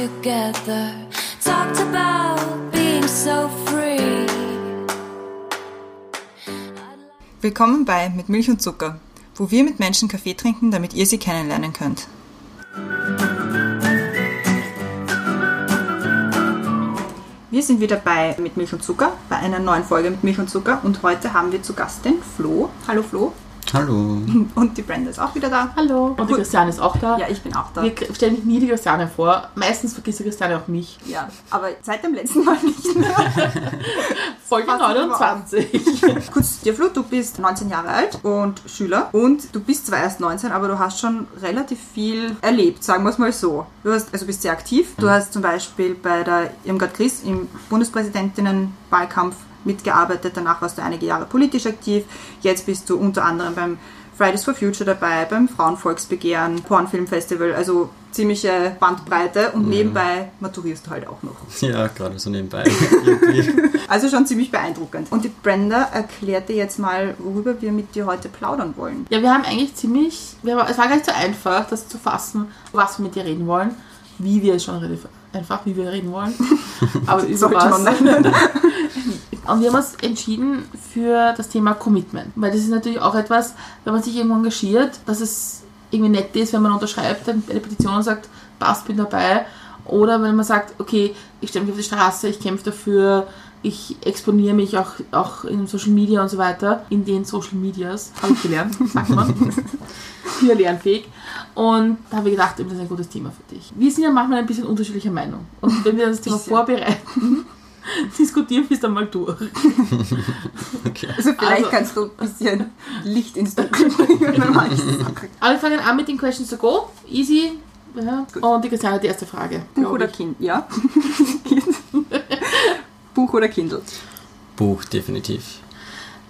together. Talked about being so free. Willkommen bei Mit Milch und Zucker, wo wir mit Menschen Kaffee trinken, damit ihr sie kennenlernen könnt. Wir sind wieder bei Mit Milch und Zucker, bei einer neuen Folge mit Milch und Zucker und heute haben wir zu Gast den Flo. Hallo Flo. Hallo. Und die Brenda ist auch wieder da. Hallo. Und die. Christiane ist auch da. Ja, ich bin auch da. Wir stellen mich nie die Christiane vor. Meistens vergisst die Christiane auch mich. Ja, aber seit dem letzten Mal nicht mehr. Folge Passt 29. Kurz dir, Flo, du bist 19 Jahre alt und Schüler und du bist zwar erst 19, aber du hast schon relativ viel erlebt, sagen wir es mal so. Du hast, also bist sehr aktiv. Du hast zum Beispiel bei der Irmgard Chris im Bundespräsidentinnenwahlkampf mitgearbeitet. Danach warst du einige Jahre politisch aktiv. Jetzt bist du unter anderem beim Fridays for Future dabei, beim Frauenvolksbegehren, Pornfilmfestival, also ziemliche Bandbreite und nebenbei maturierst du halt auch noch. Ja, gerade so nebenbei. Also schon ziemlich beeindruckend. Und die Brenda erklärt dir jetzt mal, worüber wir mit dir heute plaudern wollen. Ja, wir haben eigentlich ziemlich. Wir haben, es war gar nicht so einfach, das zu fassen, was wir mit dir reden wollen. Wie wir es schon relativ einfach, wie wir reden wollen. Aber über was. Und wir haben uns entschieden für das Thema Commitment. Weil das ist natürlich auch etwas, wenn man sich irgendwo engagiert, dass es irgendwie nett ist, wenn man unterschreibt eine Petition und sagt, passt, bin dabei. Oder wenn man sagt, okay, ich stelle mich auf die Straße, ich kämpfe dafür, ich exponiere mich auch, auch in Social Media und so weiter, in den Social Medias, habe ich gelernt, sagt man. Hier lernfähig. Und da habe ich gedacht, das ist ein gutes Thema für dich. Wir sind ja manchmal ein bisschen unterschiedlicher Meinung. Und wenn wir das Thema vorbereiten, diskutieren wir es dann mal durch. Okay. Also vielleicht Also- kannst du ein bisschen Licht ins Dunkel bringen. Aber wir fangen an mit den Questions to go. Easy. Ja. Und die Christiane hat die erste Frage. Buch oder ich. Kind? Ja. Buch oder Kindle? Buch, definitiv.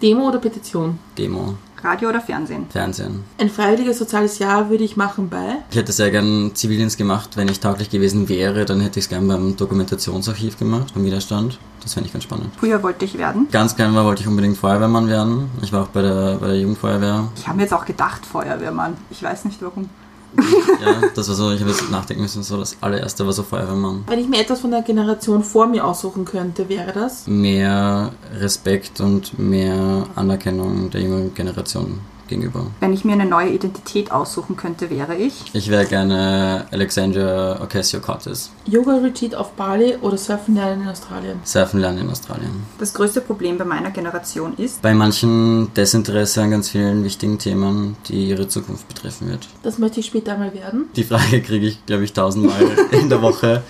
Demo oder Petition? Demo, Radio oder Fernsehen? Fernsehen. Ein freiwilliges soziales Jahr würde ich machen bei. Ich hätte sehr gern Zivildienst gemacht. Wenn ich tauglich gewesen wäre, dann hätte ich es gern beim Dokumentationsarchiv gemacht, beim Widerstand. Das fände ich ganz spannend. Früher wollte ich werden. Ganz klein war, wollte ich unbedingt Feuerwehrmann werden. Ich war auch bei der, bei der Jugendfeuerwehr. Ich habe mir jetzt auch gedacht, Feuerwehrmann. Ich weiß nicht warum. Ja, das war so, ich habe jetzt nachdenken müssen, so das allererste war so Feuerwehrmann. Wenn ich mir etwas von der Generation vor mir aussuchen könnte, wäre das. Mehr Respekt und mehr Anerkennung der jüngeren Generation gegenüber. Wenn ich mir eine neue Identität aussuchen könnte, wäre ich. Ich wäre gerne Alexandria Ocasio-Cortez. Yoga-Retreat auf Bali oder Surfen lernen in Australien. Surfen lernen in Australien. Das größte Problem bei meiner Generation ist, Bei manchen Desinteresse an ganz vielen wichtigen Themen, die ihre Zukunft betreffen wird. Das möchte ich später mal werden. Die Frage kriege ich, glaube ich, tausendmal in der Woche.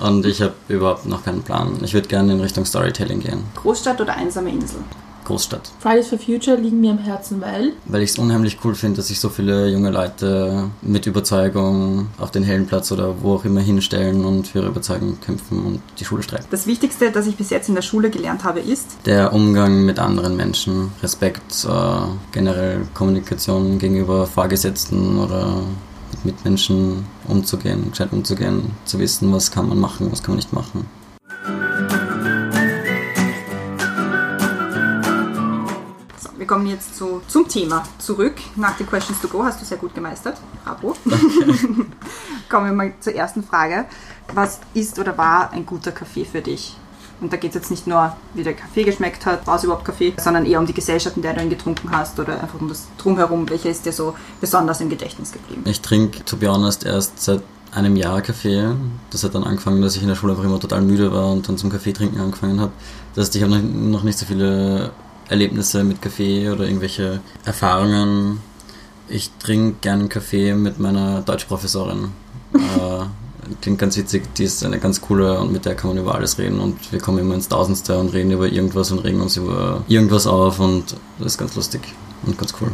Und ich habe überhaupt noch keinen Plan. Ich würde gerne in Richtung Storytelling gehen. Großstadt oder einsame Insel? Großstadt. Fridays for Future liegen mir am Herzen, weil Weil ich es unheimlich cool finde, dass sich so viele junge Leute mit Überzeugung auf den hellen Platz oder wo auch immer hinstellen und für ihre Überzeugung kämpfen und die Schule streiken. Das Wichtigste, das ich bis jetzt in der Schule gelernt habe, ist, Der Umgang mit anderen Menschen, Respekt, äh, generell Kommunikation gegenüber Vorgesetzten oder mit Mitmenschen umzugehen, gescheit umzugehen, zu wissen, was kann man machen, was kann man nicht machen. Wir kommen jetzt zu, zum Thema zurück. Nach den Questions to Go hast du sehr gut gemeistert. Bravo. kommen wir mal zur ersten Frage. Was ist oder war ein guter Kaffee für dich? Und da geht es jetzt nicht nur, wie der Kaffee geschmeckt hat, war es überhaupt Kaffee, sondern eher um die Gesellschaft, in der du ihn getrunken hast oder einfach um das Drumherum. Welcher ist dir so besonders im Gedächtnis geblieben? Ich trinke, to be honest, erst seit einem Jahr Kaffee. Das hat dann angefangen, dass ich in der Schule einfach immer total müde war und dann zum Kaffee trinken angefangen habe. Das heißt, ich habe noch, noch nicht so viele Erlebnisse mit Kaffee oder irgendwelche Erfahrungen. Ich trinke gerne Kaffee mit meiner Deutschprofessorin. äh, klingt ganz witzig, die ist eine ganz coole und mit der kann man über alles reden und wir kommen immer ins Tausendste und reden über irgendwas und regen uns über irgendwas auf und das ist ganz lustig und ganz cool.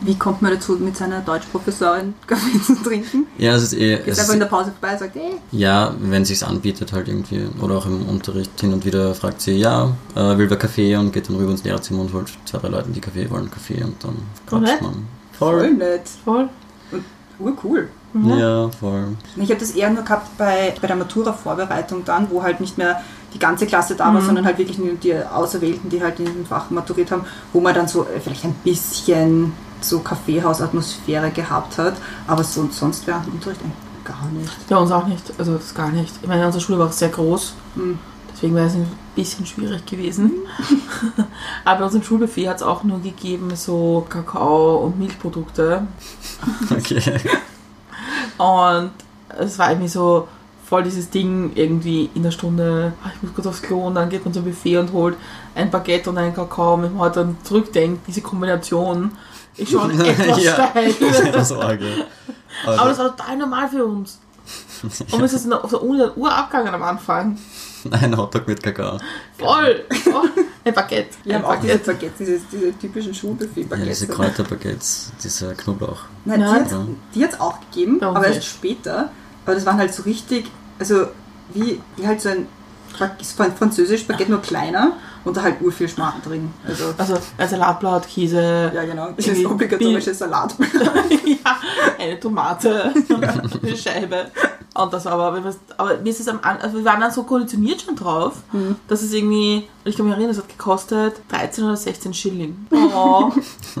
Wie kommt man dazu, mit seiner Deutschprofessorin Kaffee zu trinken? Ja, es ist eh. Geht Es einfach ist, in der Pause vorbei und sagt, ey, Ja, wenn sich's anbietet halt irgendwie. Oder auch im Unterricht hin und wieder fragt sie, ja, äh, will wer Kaffee und geht dann rüber ins Lehrerzimmer und holt zwei, drei Leuten, die Kaffee wollen, Kaffee und dann Voll quatscht man. voll nett. Voll. Und urcool. Ja, voll. Ich habe das eher nur gehabt bei, bei der Matura-Vorbereitung dann, wo halt nicht mehr die ganze Klasse da war, sondern halt wirklich nur die Auserwählten, die halt in dem Fach maturiert haben, wo man dann so äh, vielleicht ein bisschen so Kaffeehausatmosphäre gehabt hat, aber so, sonst wäre im Unterricht eigentlich gar nicht. Bei uns auch nicht, also das gar nicht. Ich meine, unsere Schule war auch sehr groß, Hm. deswegen wäre es ein bisschen schwierig gewesen. Aber bei unserem Schulbuffet hat es auch nur gegeben so Kakao und Milchprodukte. Okay. Und es war irgendwie so voll dieses Ding irgendwie in der Stunde, ah, ich muss kurz aufs Klo und dann geht man zum Buffet und holt ein Baguette und einen Kakao. Und wenn man halt dann zurückdenkt, diese Kombination schon etwas Ja. steil. Das war arg, ja. Aber Aber das war total normal für uns. Und ist noch auf der Uni dann Uhr abgegangen am Anfang. ein Hotdog mit Kakao. Voll. voll. Ein Baguette. Wir ein haben auch diese Baguette. Baguettes, diese, diese typischen Ja, Schulbuffet-Baguettes. diese Kräuterbaguettes, dieser Knoblauch. Nein, Ja. die hat es auch gegeben, uns aber erst später. Aber das waren halt so richtig, also wie, wie halt so ein Bag- Fran- französisch Baguette nur kleiner und da halt urviel Schmarrn drin. Also, Also ein Salatblatt, Käse, ja genau, das ist obligatorische Salat. ja, eine Tomate, eine Scheibe. Und das war aber, aber mir ist es am An also wir waren dann so konditioniert schon drauf, Mhm. dass es irgendwie, ich kann mich erinnern, es hat gekostet 13 oder 16 Schilling. Oh. Du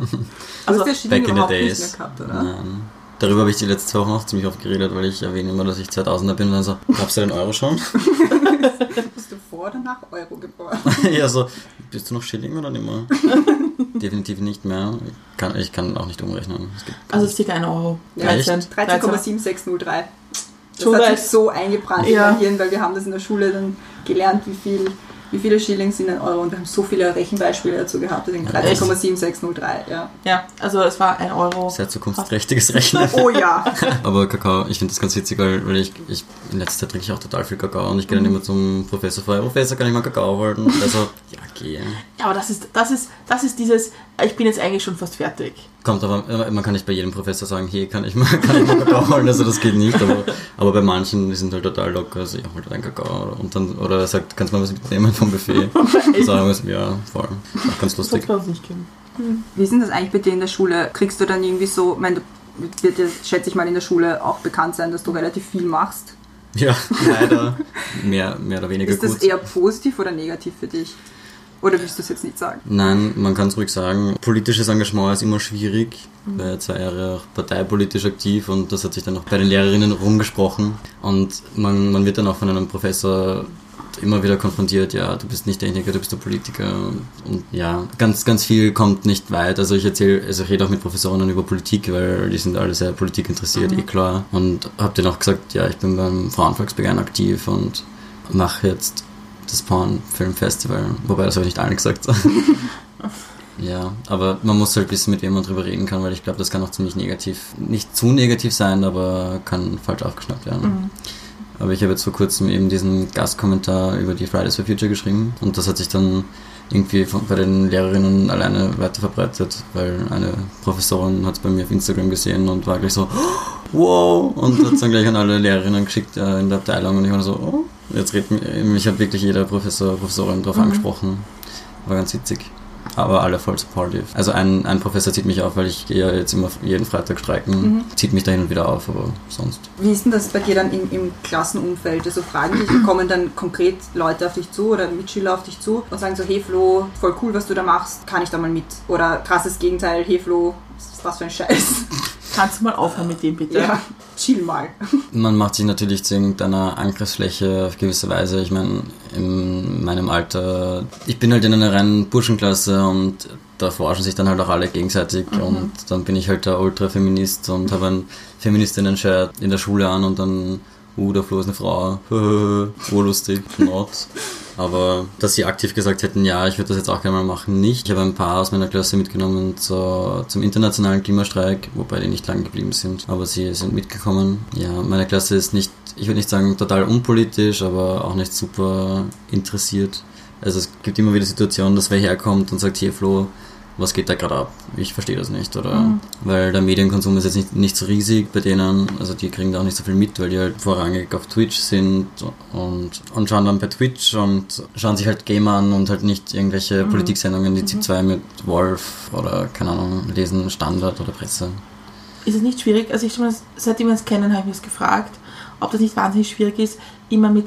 Also, hast der Schilling Back in the überhaupt nicht mehr gehabt, oder? Nein. Darüber habe ich die letzten zwei Wochen auch ziemlich oft geredet, weil ich erwähne immer, dass ich 2000er bin und dann so, gab's da den Euro schon? Bist du vor oder nach Euro geboren? ja, so, bist du noch Schilling oder nicht mehr? Definitiv nicht mehr. Ich kann, ich kann auch nicht umrechnen. Es gibt also circa 1 Euro. Ja, 13. 13,7603. Das Schon hat sich so eingebrannt in Ja. mein Hirn, weil wir haben das in der Schule dann gelernt, wie viel wie viele Schilling sind ein Euro und wir haben so viele Rechenbeispiele dazu gehabt. Deswegen Ja, 13,7603, ja. Ja, also es war 1 Euro. sehr zukunftsträchtiges Rechnen. Oh ja. Aber Kakao, ich finde das ganz witzig, weil, weil ich, ich in letzter Zeit trinke ich auch total viel Kakao und ich gehe dann immer zum Professor vor, Professor, kann ich mal Kakao holen? Und er so, ja, geh. Ja, aber das ist, das ist, das ist dieses, ich bin jetzt eigentlich schon fast fertig. Kommt aber, äh, man kann nicht bei jedem Professor sagen, hey, kann ich mal, kann ich mal Kakao holen? Also das geht nicht, aber, aber bei manchen, die sind halt total locker, also ich hol halt einen Kakao. Und dann, oder er sagt, kannst du mal was mitnehmen vom Buffet? Sagen wir, ja, voll. Auch ganz Das lustig. uns nicht gegeben. Wie ist denn das eigentlich bei dir in der Schule? Kriegst du dann irgendwie so, ich meine, du wird dir, schätze ich mal, in der Schule auch bekannt sein, dass du relativ viel machst. Ja, leider. Mehr, mehr oder weniger Ist das gut. eher positiv oder negativ für dich? Oder willst du es jetzt nicht sagen? Nein, man kann es ruhig sagen. Politisches Engagement ist immer schwierig. Ich war ja zwei Jahre auch parteipolitisch aktiv und das hat sich dann auch bei den Lehrerinnen rumgesprochen. Und man, man wird dann auch von einem Professor immer wieder konfrontiert, ja, du bist nicht Techniker, du bist der Politiker. Und ja, ganz, ganz viel kommt nicht weit. Also ich erzähle, also ich rede auch mit Professorinnen über Politik, weil die sind alle sehr politikinteressiert, eh klar. Und habe denen auch gesagt, ja, ich bin beim Frauenvolksbegehren aktiv und mache jetzt das Pornfilmfestival. Wobei, das habe ich nicht allen gesagt. ja, aber man muss halt wissen, mit wem man drüber reden kann, weil ich glaube, das kann auch ziemlich negativ, nicht zu negativ sein, aber kann falsch aufgeschnappt werden. Aber ich habe jetzt vor kurzem eben diesen Gastkommentar über die Fridays for Future geschrieben und das hat sich dann irgendwie von, bei den Lehrerinnen alleine weiter verbreitet, weil eine Professorin hat es bei mir auf Instagram gesehen und war gleich so, wow, und hat es dann gleich an alle Lehrerinnen geschickt äh, in der Abteilung und ich war so, oh, jetzt redet mich, mich hat wirklich jeder Professor, Professorin drauf angesprochen. War ganz witzig. Aber alle voll supportive. Also ein, ein Professor zieht mich auf, weil ich gehe ja jetzt immer jeden Freitag streiken, zieht mich da hin und wieder auf, aber sonst. Wie ist denn das bei dir dann im, im Klassenumfeld? Also fragen dich, kommen dann konkret Leute auf dich zu oder Mitschüler auf dich zu und sagen so, hey Flo, voll cool, was du da machst, kann ich da mal mit? Oder krasses Gegenteil, hey Flo, was ist das für ein Scheiß? Kannst du mal aufhören mit dem bitte? Ja, chill mal. Man macht sich natürlich zu irgendeiner Angriffsfläche auf gewisse Weise. Ich meine, in meinem Alter, ich bin halt in einer reinen Burschenklasse und da forschen sich dann halt auch alle gegenseitig und dann bin ich halt der Ultra-Feminist und habe ein Feministinnen-Shirt in der Schule an und dann, uh, der Flo ist eine Frau, urlustig, not. Aber dass sie aktiv gesagt hätten, ja, ich würde das jetzt auch gerne mal machen, nicht. Ich habe ein paar aus meiner Klasse mitgenommen zur, zum internationalen Klimastreik, wobei die nicht lang geblieben sind, aber sie sind mitgekommen. Ja, meine Klasse ist nicht, ich würde nicht sagen total unpolitisch, aber auch nicht super interessiert. Also es gibt immer wieder Situationen, dass wer herkommt und sagt, hier Flo, was geht da gerade ab? Ich verstehe das nicht, oder? Weil der Medienkonsum ist jetzt nicht, nicht so riesig bei denen, also die kriegen da auch nicht so viel mit, weil die halt vorrangig auf Twitch sind und, und schauen dann bei Twitch und schauen sich halt Game an und halt nicht irgendwelche Politiksendungen, die ZIP2 mit Wolf oder, keine Ahnung, lesen Standard oder Presse. Ist es nicht schwierig? Also ich schon mal, seitdem wir uns kennen, habe ich mich gefragt, ob das nicht wahnsinnig schwierig ist, immer mit,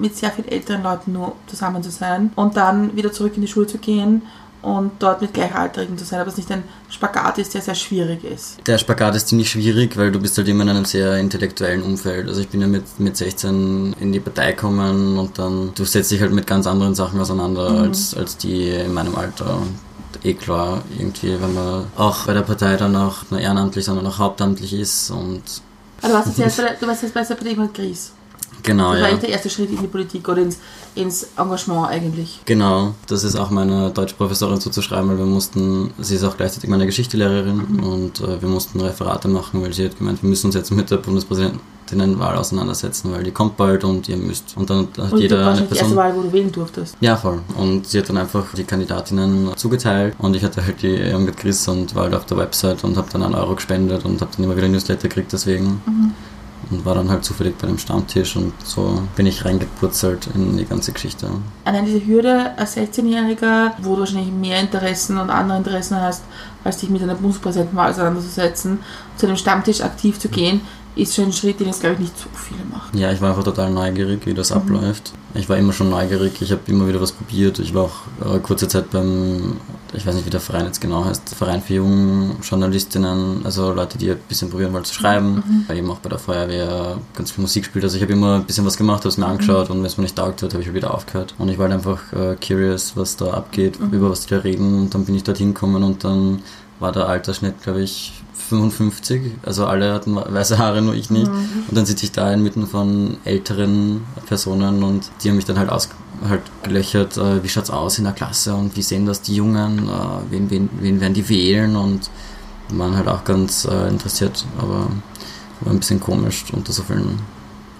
mit sehr viel älteren Leuten nur zusammen zu sein und dann wieder zurück in die Schule zu gehen und dort mit Gleichaltrigen zu sein, aber es nicht ein Spagat ist, der sehr schwierig ist. Der Spagat ist ziemlich schwierig, weil du bist halt immer in einem sehr intellektuellen Umfeld. Also ich bin ja mit, mit 16 in die Partei gekommen und dann, du setzt dich halt mit ganz anderen Sachen auseinander als, als die in meinem Alter. Eh klar, irgendwie, wenn man auch bei der Partei dann auch nur ehrenamtlich, sondern auch hauptamtlich ist und Aber du warst jetzt erst bei der, du warst jetzt bei der Partei mit Gries. Genau, Das war ja. eigentlich der erste Schritt in die Politik oder ins, ins Engagement eigentlich. Genau, das ist auch meiner Deutschprofessorin zuzuschreiben, weil wir mussten, sie ist auch gleichzeitig meine Geschichtelehrerin und äh, wir mussten Referate machen, weil sie hat gemeint, wir müssen uns jetzt mit der Bundespräsidentinnenwahl auseinandersetzen, weil die kommt bald und ihr müsst. Und dann hat Und jeder eine wahrscheinlich die erste Person. Wahl, wo du wählen durftest. Ja, voll. Und sie hat dann einfach die Kandidatinnen zugeteilt und ich hatte halt die Irmgard Chris und war halt auf der Website und habe dann einen Euro gespendet und habe dann immer wieder Newsletter gekriegt deswegen. Und war dann halt zufällig bei dem Stammtisch und so bin ich reingepurzelt in die ganze Geschichte. Allein diese Hürde als 16-Jähriger, wo du wahrscheinlich mehr Interessen und andere Interessen hast, als dich mit einer Bundespräsidentenwahl auseinanderzusetzen, zu einem Stammtisch aktiv zu gehen, ist schon ein Schritt, den jetzt, glaube ich, nicht so viele machen. Ja, ich war einfach total neugierig, wie das abläuft. Ich war immer schon neugierig, ich habe immer wieder was probiert. Ich war auch äh, kurze Zeit beim, ich weiß nicht, wie der Verein jetzt genau heißt, Verein für junge Journalistinnen, also Leute, die ein bisschen probieren wollen zu schreiben. War eben auch bei der Feuerwehr ganz viel Musik gespielt. Also ich habe immer ein bisschen was gemacht, habe es mir angeschaut und wenn es mir nicht taugt hat, habe ich wieder aufgehört. Und ich war halt einfach äh, curious, was da abgeht, über was die da reden. Und dann bin ich dorthin gekommen und dann war der Altersschnitt, glaube ich, 55. Also alle hatten weiße Haare, nur ich nicht. Und dann sitze ich da inmitten von älteren Personen und die haben mich dann halt aus halt gelöchert, äh, wie schaut's aus in der Klasse und wie sehen das die Jungen, äh, wen, wen, wen werden die wählen und waren halt auch ganz äh, interessiert, aber war ein bisschen komisch unter so vielen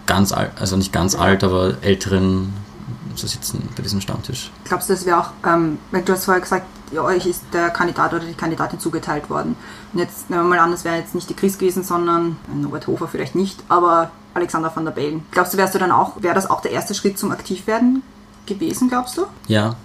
ganz alt, also nicht ganz alt, aber älteren zu sitzen bei diesem Stammtisch. Glaubst du, das wäre auch, ähm, weil du hast vorher gesagt, euch ist der Kandidat oder die Kandidatin zugeteilt worden. Und jetzt nehmen wir mal an, das wäre jetzt nicht die Chris gewesen, sondern Norbert Hofer vielleicht nicht, aber Alexander van der Bellen. Glaubst du, wärst du dann auch, wäre das auch der erste Schritt zum Aktivwerden gewesen, glaubst du? Ja,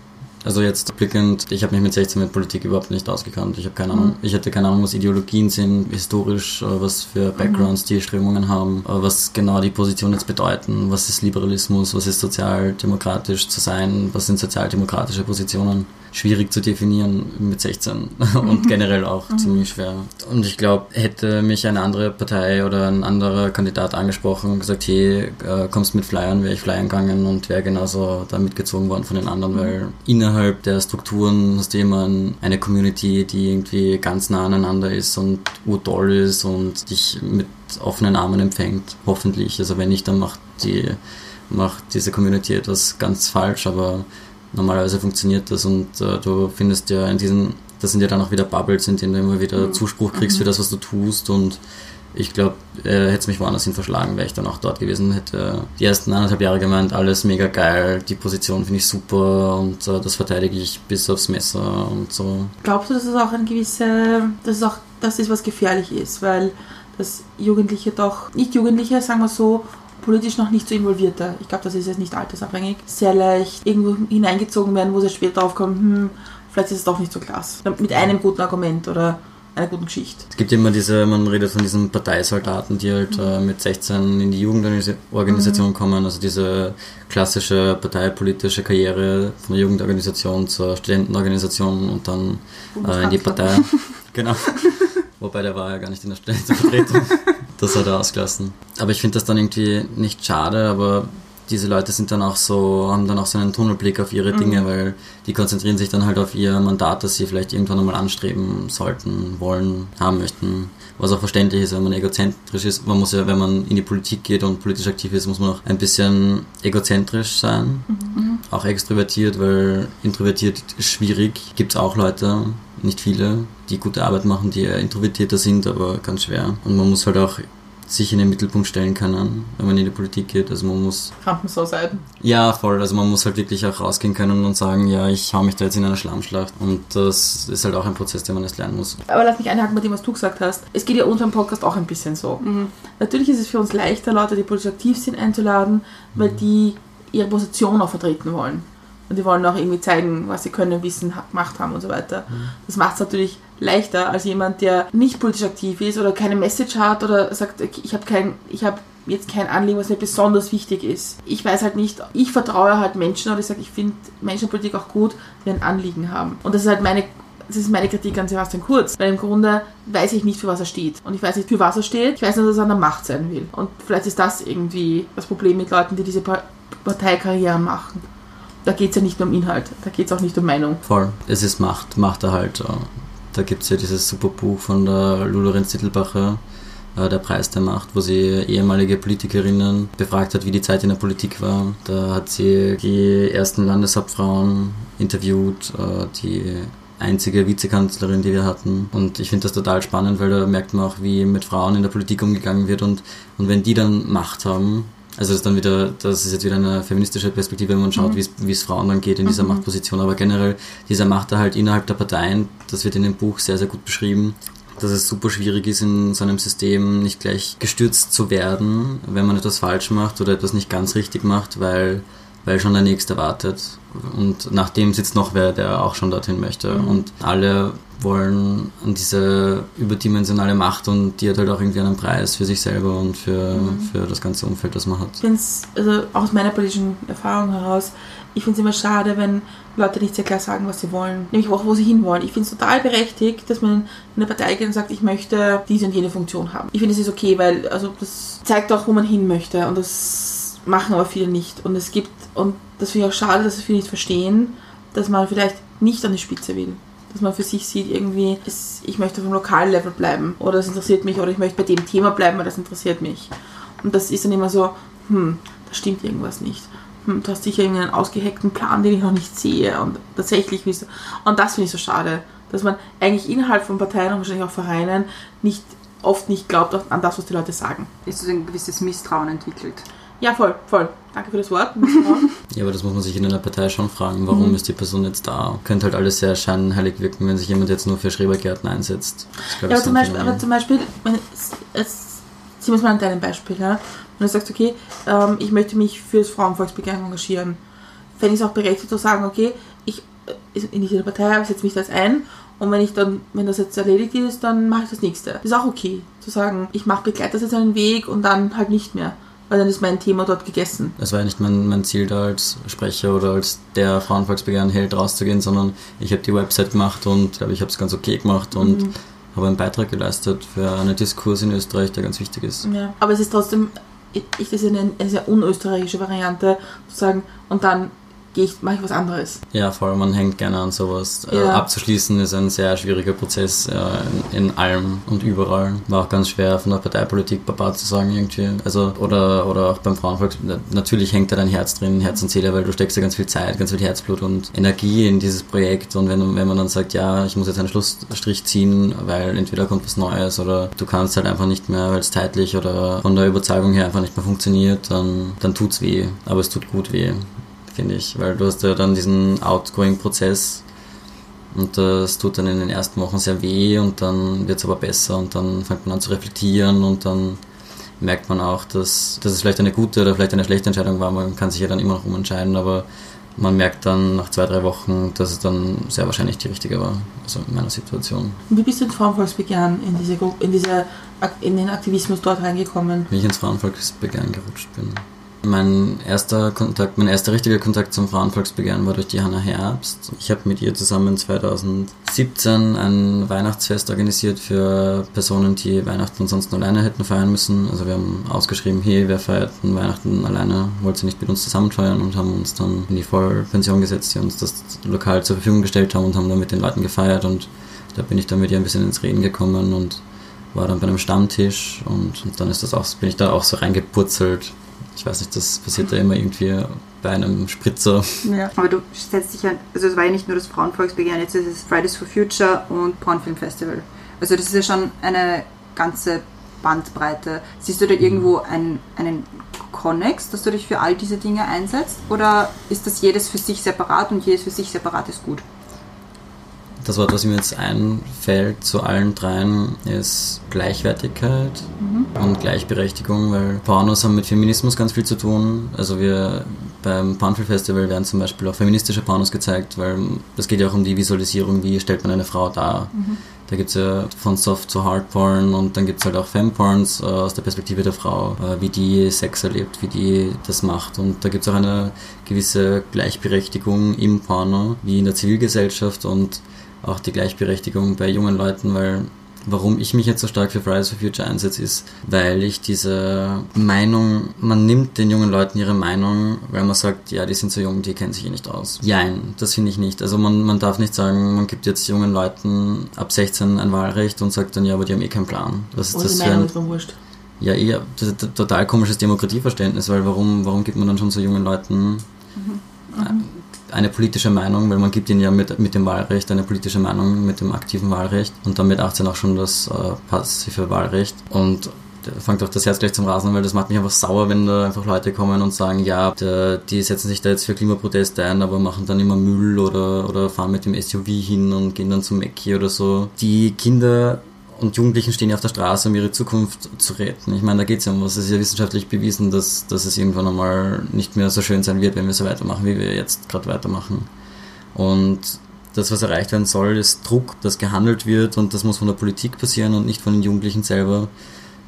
also jetzt blickend, ich habe mich mit 16 mit Politik überhaupt nicht ausgekannt. Ich habe keine Ahnung, ich hatte keine Ahnung, was Ideologien sind, historisch, äh, was für Backgrounds die Strömungen haben, äh, was genau die Positionen jetzt bedeuten, was ist Liberalismus, was ist sozialdemokratisch zu sein, was sind sozialdemokratische Positionen. Schwierig zu definieren mit 16 und generell auch ziemlich schwer. Und ich glaube, hätte mich eine andere Partei oder ein anderer Kandidat angesprochen und gesagt, hey, äh, kommst mit Flyern, wäre ich flyern gegangen und wäre genauso da mitgezogen worden von den anderen, weil innerhalb der Strukturen hast du immer ein- eine Community, die irgendwie ganz nah aneinander ist und urtoll ist und dich mit offenen Armen empfängt, hoffentlich. Also wenn nicht, dann macht die macht diese Community etwas ganz falsch, aber normalerweise funktioniert das und äh, du findest ja in diesen, das sind ja dann auch wieder Bubbles, in denen du immer wieder Zuspruch kriegst für das, was du tust und ich glaube, äh, hätte es mich woanders hin verschlagen, wäre ich dann auch dort gewesen, hätte die ersten anderthalb Jahre gemeint, alles mega geil, die Position finde ich super und äh, das verteidige ich bis aufs Messer und so. Glaubst du, dass es auch ein gewisse, dass es auch das ist, was gefährlich ist, weil das Jugendliche doch, nicht Jugendliche, sagen wir so, politisch noch nicht so involvierter, ich glaube, das ist jetzt nicht altersabhängig, sehr leicht irgendwo hineingezogen werden, wo sie später draufkommen, hm, vielleicht ist es doch nicht so klasse. Mit einem guten Argument oder einer guten Geschichte. Es gibt immer diese, man redet von diesen Parteisoldaten, die halt äh, mit 16 in die Jugendorganisation kommen, also diese klassische parteipolitische Karriere von der Jugendorganisation zur Studentenorganisation und dann äh, in die Partei. genau. Wobei der war ja gar nicht in der Studentenvertretung. Das hat er ausgelassen. Aber ich finde das dann irgendwie nicht schade, aber diese Leute sind dann auch so, haben dann auch so einen Tunnelblick auf ihre Dinge, weil die konzentrieren sich dann halt auf ihr Mandat, das sie vielleicht irgendwann einmal anstreben sollten, wollen, haben möchten. Was auch verständlich ist, wenn man egozentrisch ist. Man muss ja, wenn man in die Politik geht und politisch aktiv ist, muss man auch ein bisschen egozentrisch sein. Auch extrovertiert, weil introvertiert ist schwierig. Gibt es auch Leute, nicht viele, die gute Arbeit machen, die eher introvertierter sind, aber ganz schwer. Und man muss halt auch sich in den Mittelpunkt stellen können, wenn man in die Politik geht. Also man muss Rampensau-Seiten. ja, voll. Also man muss halt wirklich auch rausgehen können und sagen, ja, ich hau mich da jetzt in eine Schlammschlacht. Und das ist halt auch ein Prozess, den man erst lernen muss. Aber lass mich einhaken bei dem, was du gesagt hast. Es geht ja unserem Podcast auch ein bisschen so. Natürlich ist es für uns leichter, Leute, die politisch aktiv sind, einzuladen, weil die ihre Position auch vertreten wollen. Und die wollen auch irgendwie zeigen, was sie können, Wissen, Macht haben und so weiter. Das macht es natürlich leichter als jemand, der nicht politisch aktiv ist oder keine Message hat oder sagt, okay, ich habe kein, ich habe jetzt kein Anliegen, was mir besonders wichtig ist. Ich weiß halt nicht, ich vertraue halt Menschen oder ich sage, ich finde Menschenpolitik auch gut, die ein Anliegen haben. Und das ist halt meine das ist meine Kritik an Sebastian Kurz, weil im Grunde weiß ich nicht, für was er steht. Und ich weiß nicht, für was er steht. Ich weiß nur, dass er an der Macht sein will. Und vielleicht ist das irgendwie das Problem mit Leuten, die diese Pa- Parteikarrieren machen. Da geht es ja nicht nur um Inhalt, da geht es auch nicht um Meinung. Voll. Es ist Macht, Machterhalt. äh, Da gibt es ja dieses super Buch von der Lulurenz Tittelbacher, äh, Der Preis der Macht, wo sie ehemalige Politikerinnen befragt hat, wie die Zeit in der Politik war. Da hat sie die ersten Landeshauptfrauen interviewt, äh, die einzige Vizekanzlerin, die wir hatten. Und ich finde das total spannend, weil da merkt man auch, wie mit Frauen in der Politik umgegangen wird. Und, und wenn die dann Macht haben, also das ist dann wieder, das ist jetzt wieder eine feministische Perspektive, wenn man schaut, wie es- wie es Frauen dann geht in dieser Machtposition. Aber generell dieser Machterhalt innerhalb der Parteien, das wird in dem Buch sehr, sehr gut beschrieben, dass es super schwierig ist, in so einem System nicht gleich gestürzt zu werden, wenn man etwas falsch macht oder etwas nicht ganz richtig macht, weil, weil schon der Nächste wartet. Und nach dem sitzt noch wer, der auch schon dorthin möchte. Und alle wollen an diese überdimensionale Macht und die hat halt auch irgendwie einen Preis für sich selber und für, für das ganze Umfeld, das man hat. Ich finde es, also aus meiner politischen Erfahrung heraus, ich finde es immer schade, wenn Leute nicht sehr klar sagen, was sie wollen. Nämlich auch, wo sie hinwollen. Ich finde es total berechtigt, dass man in eine Partei geht und sagt, ich möchte diese und jene Funktion haben. Ich finde, es ist okay, weil also das zeigt auch, wo man hin möchte. Und das machen aber viele nicht. Und es gibt, und das finde ich auch schade, dass es viele nicht verstehen, dass man vielleicht nicht an die Spitze will. Dass man für sich sieht, irgendwie, es, ich möchte auf dem lokalen Level bleiben. Oder es interessiert mich. Oder ich möchte bei dem Thema bleiben, weil das interessiert mich. Und das ist dann immer so, hm, da stimmt irgendwas nicht. Hm, du hast sicher irgendeinen ausgehackten Plan, den ich noch nicht sehe. Und tatsächlich. Und das finde ich so schade, dass man eigentlich innerhalb von Parteien und wahrscheinlich auch Vereinen nicht oft nicht glaubt an das, was die Leute sagen. Ist so ein gewisses Misstrauen entwickelt. Ja, voll, voll. Danke für das Wort. Ja, aber das muss man sich in einer Partei schon fragen. Warum ist die Person jetzt da? Könnte halt alles sehr scheinheilig wirken, wenn sich jemand jetzt nur für Schrebergärten einsetzt. Das Ja, ich, aber zum Beispiel, aber zum Beispiel wenn es, es, ziehen wir es mal an deinem Beispiel, ja? wenn du sagst, okay, ähm, ich möchte mich fürs Frauenvolksbegehren engagieren, fände ich es auch berechtigt zu sagen, okay, ich äh, in dieser Partei setze mich das ein und wenn ich dann, wenn das jetzt erledigt ist, dann mache ich das nächste. Das ist auch okay, zu sagen, ich mache begleite das jetzt einen Weg und dann halt nicht mehr. Weil dann ist mein Thema dort gegessen. Es war ja nicht mein, mein Ziel, da als Sprecher oder als der Frauenvolksbegehren hält rauszugehen, sondern ich habe die Website gemacht und glaube, ich habe es ganz okay gemacht und Mhm. habe einen Beitrag geleistet für einen Diskurs in Österreich, der ganz wichtig ist. Ja. Aber es ist trotzdem, ich, das ist eine, eine sehr unösterreichische Variante, zu sagen, und dann gehe ich, mache ich was anderes. Ja, vor allem man hängt gerne an sowas. Äh, Ja. abzuschließen ist ein sehr schwieriger Prozess äh, in, in allem und überall. War auch ganz schwer von der Parteipolitik Papa zu sagen irgendwie. Also oder oder auch beim Frauenvolks. Natürlich hängt da dein Herz drin, Herz und Seele, weil du steckst ja ganz viel Zeit, ganz viel Herzblut und Energie in dieses Projekt. Und wenn, wenn man dann sagt, ja, ich muss jetzt einen Schlussstrich ziehen, weil entweder kommt was Neues oder du kannst halt einfach nicht mehr, weil es zeitlich oder von der Überzeugung her einfach nicht mehr funktioniert, dann, dann tut's weh. Aber es tut gut weh finde ich, weil du hast ja dann diesen Outgoing-Prozess und das tut dann in den ersten Wochen sehr weh und dann wird es aber besser und dann fängt man an zu reflektieren und dann merkt man auch, dass, dass es vielleicht eine gute oder vielleicht eine schlechte Entscheidung war. Man kann sich ja dann immer noch umentscheiden, aber man merkt dann nach zwei, drei Wochen, dass es dann sehr wahrscheinlich die richtige war, also in meiner Situation. Und wie bist du ins Frauenvolksbegehren in diese Gruppe, in diese in den Aktivismus dort reingekommen? Wie ich ins Frauenvolksbegehren gerutscht bin. Mein erster Kontakt, mein erster richtiger Kontakt zum Frauenvolksbegehren war durch die Hanna Herbst. Ich habe mit ihr zusammen 2017 ein Weihnachtsfest organisiert für Personen, die Weihnachten ansonsten alleine hätten feiern müssen. Also wir haben ausgeschrieben, hey, wer feiert Weihnachten alleine, wollt ihr nicht mit uns zusammen feiern und haben uns dann in die Vollpension gesetzt, die uns das Lokal zur Verfügung gestellt haben und haben dann mit den Leuten gefeiert und da bin ich dann mit ihr ein bisschen ins Reden gekommen und war dann bei einem Stammtisch und, und dann ist das auch, bin ich da auch so reingepurzelt. Ich weiß nicht, das passiert da immer irgendwie bei einem Spritzer. Ja. Aber du setzt dich ja, also es war ja nicht nur das Frauenvolksbegehren, jetzt ist es Fridays for Future und Pornfilm Festival. Also das ist ja schon eine ganze Bandbreite. Siehst du da irgendwo einen, einen Connex, dass du dich für all diese Dinge einsetzt? Oder ist das jedes für sich separat und jedes für sich separat ist gut? Das Wort, was mir jetzt einfällt zu allen dreien, ist Gleichwertigkeit und Gleichberechtigung, weil Pornos haben mit Feminismus ganz viel zu tun. Also wir beim Pornfilm Festival werden zum Beispiel auch feministische Pornos gezeigt, weil es geht ja auch um die Visualisierung, wie stellt man eine Frau dar. Da Da gibt es ja von Soft zu Hardporn und dann gibt es halt auch Femporns äh, aus der Perspektive der Frau, äh, wie die Sex erlebt, wie die das macht. Und da gibt es auch eine gewisse Gleichberechtigung im Porno, wie in der Zivilgesellschaft und auch die Gleichberechtigung bei jungen Leuten, weil Warum ich mich jetzt so stark für Fridays for Future einsetze, ist, weil ich diese Meinung, man nimmt den jungen Leuten ihre Meinung, weil man sagt, ja, die sind so jung, die kennen sich eh nicht aus. Jein, das finde ich nicht. Also man, man darf nicht sagen, man gibt jetzt jungen Leuten ab 16 ein Wahlrecht und sagt dann, ja, aber die haben eh keinen Plan. Was ist Oder das die für Meinung ein, ist mir wurscht. ja, eher, das ist ein total komisches Demokratieverständnis, weil warum, warum gibt man dann schon so jungen Leuten eine politische Meinung, weil man gibt ihnen ja mit, mit dem Wahlrecht eine politische Meinung, mit dem aktiven Wahlrecht und dann mit 18 auch schon das äh, passive Wahlrecht und da fängt auch das Herz gleich zum Rasen, weil das macht mich einfach sauer, wenn da einfach Leute kommen und sagen, ja, der, die setzen sich da jetzt für Klimaproteste ein, aber machen dann immer Müll oder, oder fahren mit dem SUV hin und gehen dann zum Mäcki oder so. Die Kinder und Jugendlichen stehen ja auf der Straße, um ihre Zukunft zu retten. Ich meine, da geht es ja um was. Es ist ja wissenschaftlich bewiesen, dass, dass es irgendwann einmal nicht mehr so schön sein wird, wenn wir so weitermachen, wie wir jetzt gerade weitermachen. Und das, was erreicht werden soll, ist Druck, dass gehandelt wird und das muss von der Politik passieren und nicht von den Jugendlichen selber.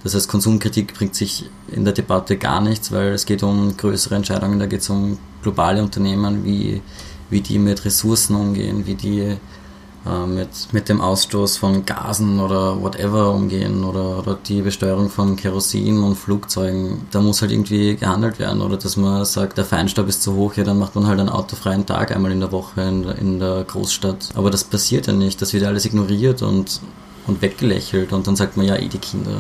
Das heißt, Konsumkritik bringt sich in der Debatte gar nichts, weil es geht um größere Entscheidungen, da geht es um globale Unternehmen, wie, wie die mit Ressourcen umgehen, wie die äh, mit, mit dem Ausstoß von Gasen oder whatever umgehen oder, oder die Besteuerung von Kerosin und Flugzeugen. Da muss halt irgendwie gehandelt werden oder dass man sagt, der Feinstaub ist zu hoch, ja, dann macht man halt einen autofreien Tag einmal in der Woche in, in der Großstadt. Aber das passiert ja nicht, das wird alles ignoriert und, und weggelächelt und dann sagt man ja eh die Kinder.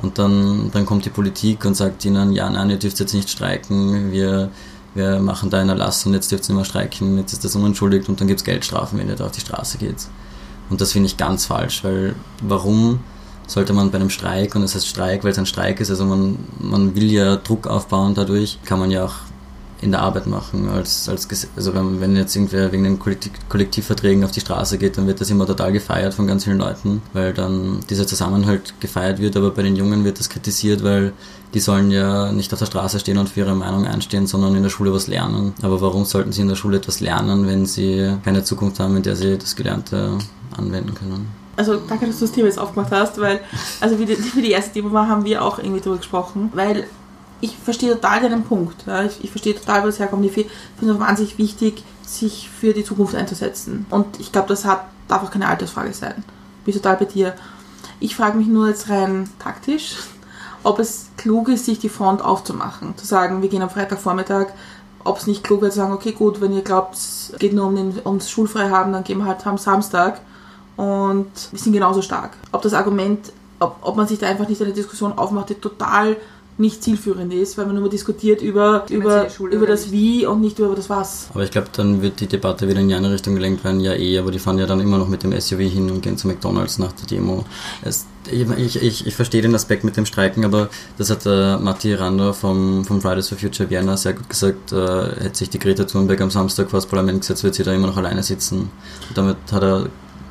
Und dann, dann kommt die Politik und sagt ihnen, ja, nein, ihr dürft jetzt nicht streiken, wir, wir machen da einen Erlass und jetzt dürft ihr nicht mehr streiken, jetzt ist das unentschuldigt und dann gibt es Geldstrafen, wenn ihr da auf die Straße geht. Und das finde ich ganz falsch, weil warum sollte man bei einem Streik, und es heißt Streik, weil es ein Streik ist, also man, man will ja Druck aufbauen dadurch, kann man ja auch in der Arbeit machen. Als, als, also wenn, wenn jetzt irgendwer wegen den Kollektiv Kollektivverträgen auf die Straße geht, dann wird das immer total gefeiert von ganz vielen Leuten, weil dann dieser Zusammenhalt gefeiert wird, aber bei den Jungen wird das kritisiert, weil die sollen ja nicht auf der Straße stehen und für ihre Meinung einstehen, sondern in der Schule was lernen. Aber warum sollten sie in der Schule etwas lernen, wenn sie keine Zukunft haben, in der sie das Gelernte anwenden können? Also danke, dass du das Thema jetzt aufgemacht hast, weil, also wie die, wie die erste Demo war, haben wir auch irgendwie darüber gesprochen, weil ich verstehe total deinen Punkt. Ja? Ich, ich verstehe total, wo das herkommt. Ich fi- finde es wahnsinnig wichtig, sich für die Zukunft einzusetzen. Und ich glaube, das hat, darf auch keine Altersfrage sein. Bin total bei dir. Ich frage mich nur jetzt rein taktisch, ob es klug ist, sich die Front aufzumachen. Zu sagen, wir gehen am Freitagvormittag, ob es nicht klug wäre zu sagen, okay, gut, wenn ihr glaubt, es geht nur um den, ums Schulfrei haben, dann gehen wir halt am Samstag und wir sind genauso stark. Ob das Argument, ob, ob man sich da einfach nicht eine Diskussion aufmacht, die total nicht zielführend ist, weil man nur diskutiert über, über, über das nicht. Wie und nicht über das Was. Aber ich glaube, dann wird die Debatte wieder in die andere Richtung gelenkt werden. Ja, eh, aber die fahren ja dann immer noch mit dem SUV hin und gehen zu McDonalds nach der Demo. Es, ich, ich, ich verstehe den Aspekt mit dem Streiken, aber das hat der Matti Randa vom, vom Fridays for Future Vienna sehr gut gesagt. Äh, hätte sich die Greta Thunberg am Samstag vor das Parlament gesetzt, wird sie da immer noch alleine sitzen. Und damit hat er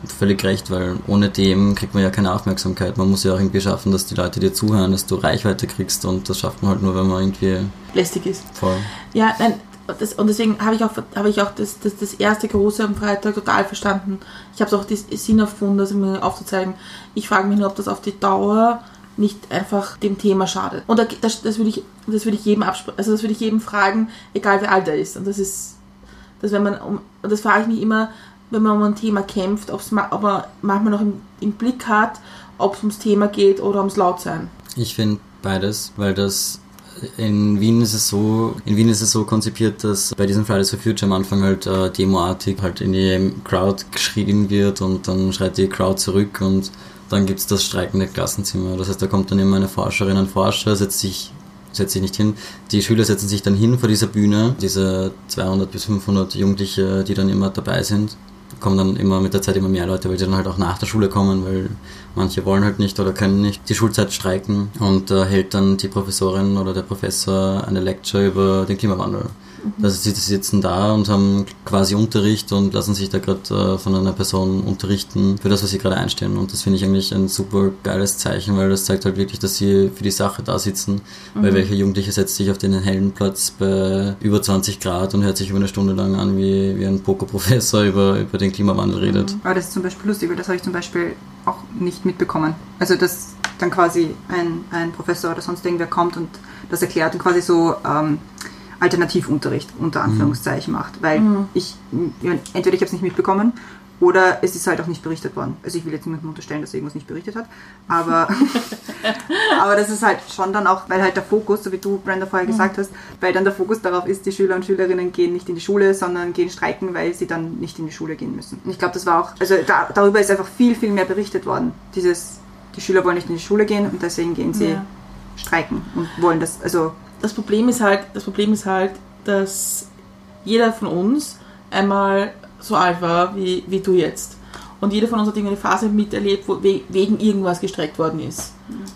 völlig recht, weil ohne dem kriegt man ja keine Aufmerksamkeit. Man muss ja auch irgendwie schaffen, dass die Leute dir zuhören, dass du Reichweite kriegst und das schafft man halt nur, wenn man irgendwie Lästig ist. voll. Ja, nein, das, und deswegen habe ich auch, habe ich auch das, das, das erste große am Freitag total verstanden. Ich habe es auch den Sinn erfunden, das mir aufzuzeigen. Ich frage mich nur, ob das auf die Dauer nicht einfach dem Thema schadet. Und da, das, das würde ich, das würde ich jedem absprechen, also das würde ich jedem fragen, egal wer alt er ist. Und das ist, dass wenn man, um, und das frage ich mich immer, wenn man um ein Thema kämpft, ma- man manchmal noch im, im Blick hat, ob es ums Thema geht oder ums Lautsein. Ich finde beides, weil das in Wien ist es so, in Wien ist es so konzipiert, dass bei diesen Fridays for Future am Anfang halt äh, demoartig halt in die Crowd geschrien wird und dann schreit die Crowd zurück und dann gibt's das streikende Klassenzimmer. Das heißt, da kommt dann immer eine Forscherin, ein Forscher, setzt sich setzt sich nicht hin. Die Schüler setzen sich dann hin vor dieser Bühne, diese 200 bis 500 Jugendliche, die dann immer dabei sind kommen dann immer mit der Zeit immer mehr Leute, weil sie dann halt auch nach der Schule kommen, weil manche wollen halt nicht oder können nicht die Schulzeit streiken und da hält dann die Professorin oder der Professor eine Lecture über den Klimawandel. Also sie sitzen da und haben quasi Unterricht und lassen sich da gerade äh, von einer Person unterrichten für das, was sie gerade einstehen. Und das finde ich eigentlich ein super geiles Zeichen, weil das zeigt halt wirklich, dass sie für die Sache da sitzen. Weil welcher Jugendliche setzt sich auf den hellen Platz bei über 20 Grad und hört sich über eine Stunde lang an, wie, wie ein Pokerprofessor über, über den Klimawandel redet. Aber das ist zum Beispiel lustig, weil das habe ich zum Beispiel auch nicht mitbekommen. Also dass dann quasi ein, ein Professor oder sonst irgendwer kommt und das erklärt und quasi so ähm, Alternativunterricht unter Anführungszeichen macht. Weil ich, ja, entweder ich habe es nicht mitbekommen oder es ist halt auch nicht berichtet worden. Also ich will jetzt niemandem unterstellen, dass er irgendwas nicht berichtet hat, aber, aber das ist halt schon dann auch, weil halt der Fokus, so wie du, Brenda, vorher gesagt hast, weil dann der Fokus darauf ist, die Schüler und Schülerinnen gehen nicht in die Schule, sondern gehen streiken, weil sie dann nicht in die Schule gehen müssen. Und ich glaube, das war auch, also da, darüber ist einfach viel, viel mehr berichtet worden. Dieses, die Schüler wollen nicht in die Schule gehen und deswegen gehen sie Ja. streiken und wollen das, also Das Problem ist halt, das Problem ist halt, dass jeder von uns einmal so alt war wie, wie du jetzt. Und jeder von uns hat irgendeine Phase miterlebt, wo we wegen irgendwas gestreckt worden ist.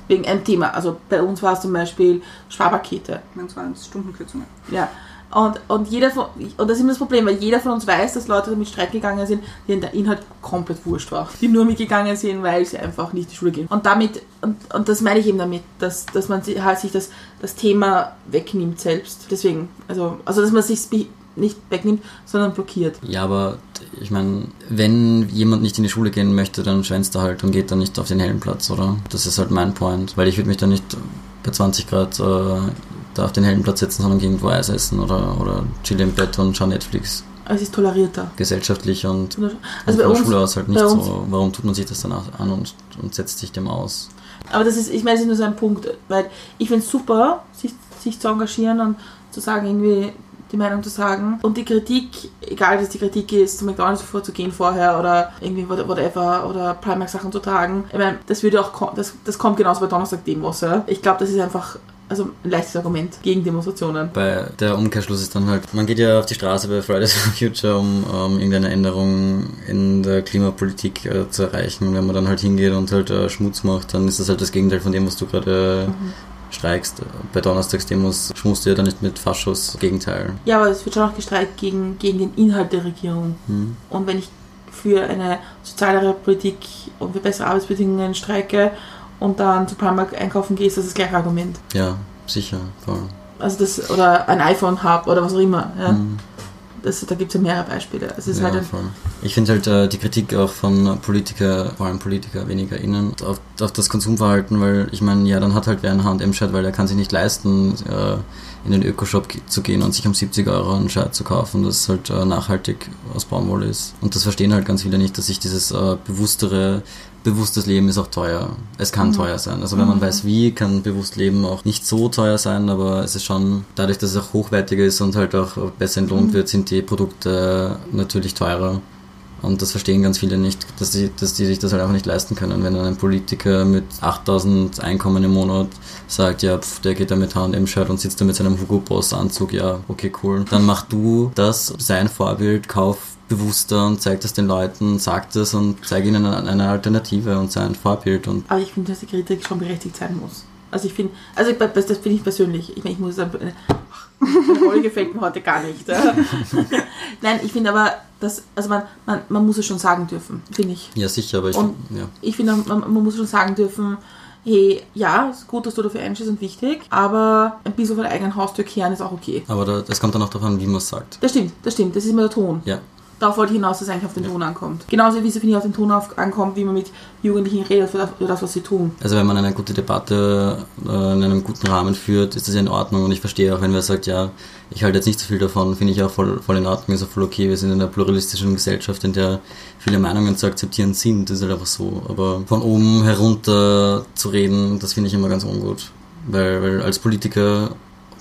Wegen einem Thema. Also bei uns war es zum Beispiel Sparpakete. man waren Stundenkürzungen. Ja. Und, und, jeder von, und das ist immer das Problem, weil jeder von uns weiß, dass Leute damit Streit gegangen sind, denen der Inhalt komplett wurscht war. Die nur mitgegangen sind, weil sie einfach nicht in die Schule gehen. Und damit, und, und das meine ich eben damit, dass, dass man halt sich das, das Thema wegnimmt selbst. Deswegen, also, also dass man sich nicht wegnimmt, sondern blockiert. Ja, aber ich meine, wenn jemand nicht in die Schule gehen möchte, dann schwänzt er halt und geht dann nicht auf den hellen Platz, oder? Das ist halt mein Point. Weil ich würde mich dann nicht bei 20 Grad äh, da auf den hellen Platz setzen, sondern irgendwo Eis essen oder, oder chill im Bett und schau Netflix. Aber es ist tolerierter. Gesellschaftlich und, Also und bei von der uns, Schule aus halt nicht so. Warum tut man sich das dann an und, und setzt sich dem aus? Aber das ist, ich meine, das ist nur so ein Punkt, weil ich finde es super, sich, sich zu engagieren und zu sagen, irgendwie die Meinung zu sagen. Und die Kritik, egal was die Kritik ist, zu McDonalds vorzugehen vorher oder irgendwie what- whatever oder Primark Sachen zu tragen. Ich meine, das würde auch, das, das kommt genauso bei Donnerstag Demos. Ja? Ich glaube, das ist einfach also ein leichtes Argument gegen Demonstrationen. Bei der Umkehrschluss ist dann halt, man geht ja auf die Straße bei Fridays for Future, um ähm, irgendeine Änderung in der Klimapolitik äh, zu erreichen. Und wenn man dann halt hingeht und halt äh, Schmutz macht, dann ist das halt das Gegenteil von dem, was du gerade streikst. Bei Donnerstagsdemos schmust du ja dann nicht mit Faschos. Gegenteil. Ja, aber es wird schon auch gestreikt gegen, gegen den Inhalt der Regierung. Hm. Und wenn ich für eine sozialere Politik und für bessere Arbeitsbedingungen streike und dann zu Primark einkaufen gehe, ist das das gleiche Argument. Ja, sicher, voll. Also das, oder ein iPhone habe oder was auch immer. Ja. Hm. Das, da gibt es ja mehrere Beispiele. Es ist ja, halt voll. Ich finde halt äh, die Kritik auch von Politiker, vor allem Politiker, weniger innen, auf, auf das Konsumverhalten, weil ich meine, ja, dann hat halt wer ein H&M-Shirt, weil er kann sich nicht leisten, äh, in den Ökoshop zu gehen und sich um 70 Euro ein Shirt zu kaufen, das halt äh, nachhaltig aus Baumwolle ist. Und das verstehen halt ganz viele nicht, dass sich dieses äh, bewusstere, bewusstes Leben ist auch teuer. Es kann teuer sein. Also wenn man weiß wie, kann bewusst Leben auch nicht so teuer sein, aber es ist schon, dadurch, dass es auch hochwertiger ist und halt auch besser entlohnt wird, sind die Produkte natürlich teurer. Und das verstehen ganz viele nicht, dass die, dass die sich das halt einfach nicht leisten können. Wenn dann ein Politiker mit 8000 Einkommen im Monat sagt, ja, pf, der geht da mit H&M-Shirt und sitzt da mit seinem Hugo Boss Anzug, ja, okay, cool. Dann mach du das, sein Vorbild, kauf bewusster und zeig das den Leuten, sag das und zeig ihnen eine Alternative und sei ein Vorbild und aber ich finde, dass die Kritik schon berechtigt sein muss. Also ich finde, also ich, das finde ich persönlich. Ich meine, ich muss sagen, meine Rolle gefällt mir heute gar nicht. Nein, ich finde aber, dass, also man, man, man muss es schon sagen dürfen, finde ich. ja sicher, aber ich, Und- ja. Ich finde, man, man muss schon sagen dürfen, hey, ja, ist gut, dass du dafür einstehst und wichtig, aber ein bisschen von der eigenen Haustür kehren ist auch okay. Aber da, das kommt dann auch darauf an, wie man es sagt. Das stimmt, das stimmt, das ist immer der Ton. Ja, Darauf wollte ich hinaus, dass es eigentlich auf den Ton ankommt. Genauso wie es, finde ich, auf den Ton ankommt, wie man mit Jugendlichen redet für das, für das, was sie tun. Also wenn man eine gute Debatte äh, in einem guten Rahmen führt, ist das ja in Ordnung und ich verstehe auch, wenn wer sagt, ja, ich halte jetzt nicht so viel davon, finde ich auch voll, voll in Ordnung, ist auch voll okay. Wir sind in einer pluralistischen Gesellschaft, in der viele Meinungen zu akzeptieren sind, das ist halt einfach so. Aber von oben herunter zu reden, das finde ich immer ganz ungut. Weil, weil als Politiker,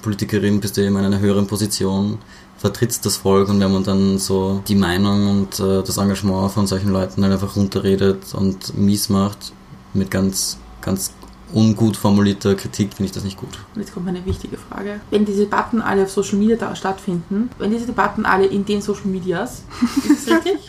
Politikerin bist du immer in einer höheren Position, vertrittst das Volk und wenn man dann so die Meinung und äh, das Engagement von solchen Leuten halt einfach runterredet und mies macht, mit ganz, ganz ungut formulierter Kritik, finde ich das nicht gut. Und jetzt kommt eine wichtige Frage. Wenn diese Debatten alle auf Social Media da stattfinden, wenn diese Debatten alle in den Social Medias, ist das richtig?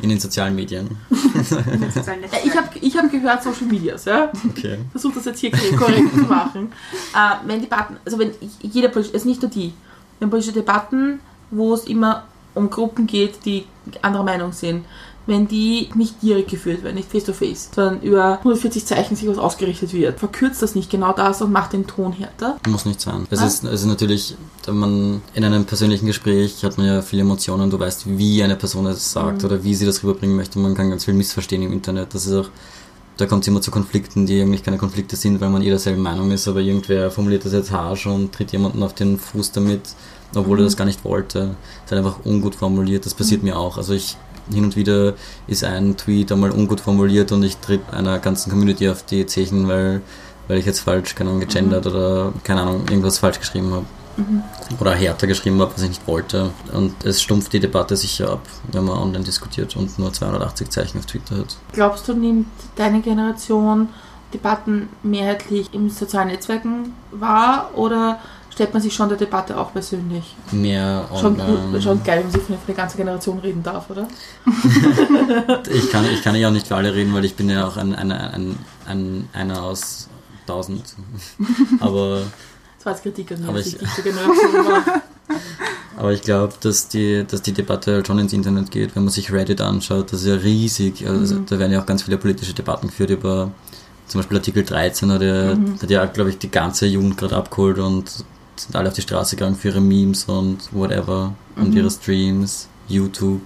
In den sozialen Medien. Äh, ich habe ich hab gehört Social Medias, ja? Okay. versuche das jetzt hier korrekt zu machen. Äh, wenn Debatten, also wenn jeder, also nicht nur die, Wir haben politische Debatten, wo es immer um Gruppen geht, die anderer Meinung sind. Wenn die nicht direkt geführt werden, nicht face to face, sondern über 140 Zeichen sich was ausgerichtet wird, verkürzt das nicht genau das und macht den Ton härter. Muss nicht sein. Es Ah. ist, es ist natürlich, wenn man in einem persönlichen Gespräch hat man ja viele Emotionen, du weißt, wie eine Person es sagt Mhm. oder wie sie das rüberbringen möchte. Man kann ganz viel missverstehen im Internet. Das ist auch, da kommt es immer zu Konflikten, die eigentlich keine Konflikte sind, weil man eh derselben Meinung ist, aber irgendwer formuliert das jetzt harsch und tritt jemanden auf den Fuß damit, obwohl er Mhm. das gar nicht wollte. Das ist einfach ungut formuliert. Das passiert mir auch. Also ich hin und wieder ist ein Tweet einmal ungut formuliert und ich tritt einer ganzen Community auf die Zechen, weil, weil ich jetzt falsch, keine Ahnung, gegendert oder keine Ahnung, irgendwas falsch geschrieben habe. Oder härter geschrieben habe, was ich nicht wollte. Und es stumpft die Debatte sicher ab, wenn man online diskutiert und nur 280 Zeichen auf Twitter hat. Glaubst du, nimmt deine Generation Debatten mehrheitlich in sozialen Netzwerken wahr oder stellt man sich schon der Debatte auch persönlich? Mehr Schon, online. gut, schon geil, wenn man sich für eine, ganze Generation reden darf, oder? Ich kann, ich kann ja auch nicht für alle reden, weil ich bin ja auch ein, ein, ein, ein, einer aus 1000. Aber, Das war jetzt Kritik an mir, Aber ich- ich nicht die Generation war. aber ich glaube, dass die, dass die Debatte halt schon ins Internet geht. Wenn man sich Reddit anschaut, das ist ja riesig. Also, Da werden ja auch ganz viele politische Debatten geführt über zum Beispiel Artikel 13, hat ja, hat ja glaube ich, die ganze Jugend gerade abgeholt und sind alle auf die Straße gegangen für ihre Memes und whatever und ihre Streams, YouTube.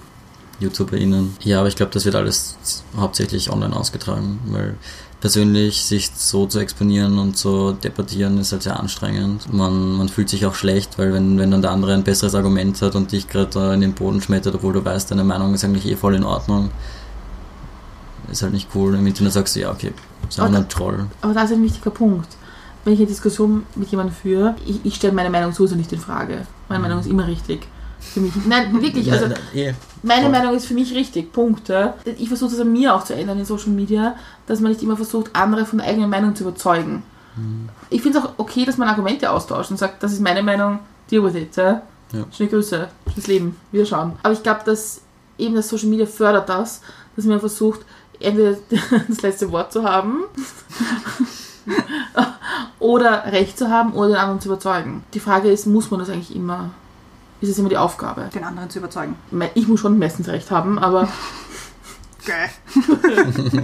YouTuberInnen. Ja, aber ich glaube, das wird alles hauptsächlich online ausgetragen, weil persönlich sich so zu exponieren und zu debattieren ist halt sehr anstrengend. Man, man fühlt sich auch schlecht, weil wenn, wenn dann der andere ein besseres Argument hat und dich gerade in den Boden schmettert, obwohl du weißt, deine Meinung ist eigentlich eh voll in Ordnung, ist halt nicht cool. Im Internet sagst du, ja, okay, ist einfach ein Troll. Aber da ist ein wichtiger Punkt. Wenn ich eine Diskussion mit jemandem führe, ich, ich stelle meine Meinung sowieso nicht in Frage. Meine Meinung ist immer richtig. Für mich. Nein, wirklich. Also. Meine. Meinung ist für mich richtig, Punkt. Ja. Ich versuche das an mir auch zu ändern in Social Media, dass man nicht immer versucht, andere von der eigenen Meinung zu überzeugen. Mhm. Ich finde es auch okay, dass man Argumente austauscht und sagt, das ist meine Meinung, deal with it. Ja. Ja. Schöne Grüße, schönes Leben, wir schauen. Aber ich glaube, dass eben das Social Media fördert das, dass man versucht, entweder das letzte Wort zu haben oder Recht zu haben oder den anderen zu überzeugen. Die Frage ist, muss man das eigentlich immer? Ist es immer die Aufgabe? Den anderen zu überzeugen. Ich muss schon meistens recht haben, aber Geil.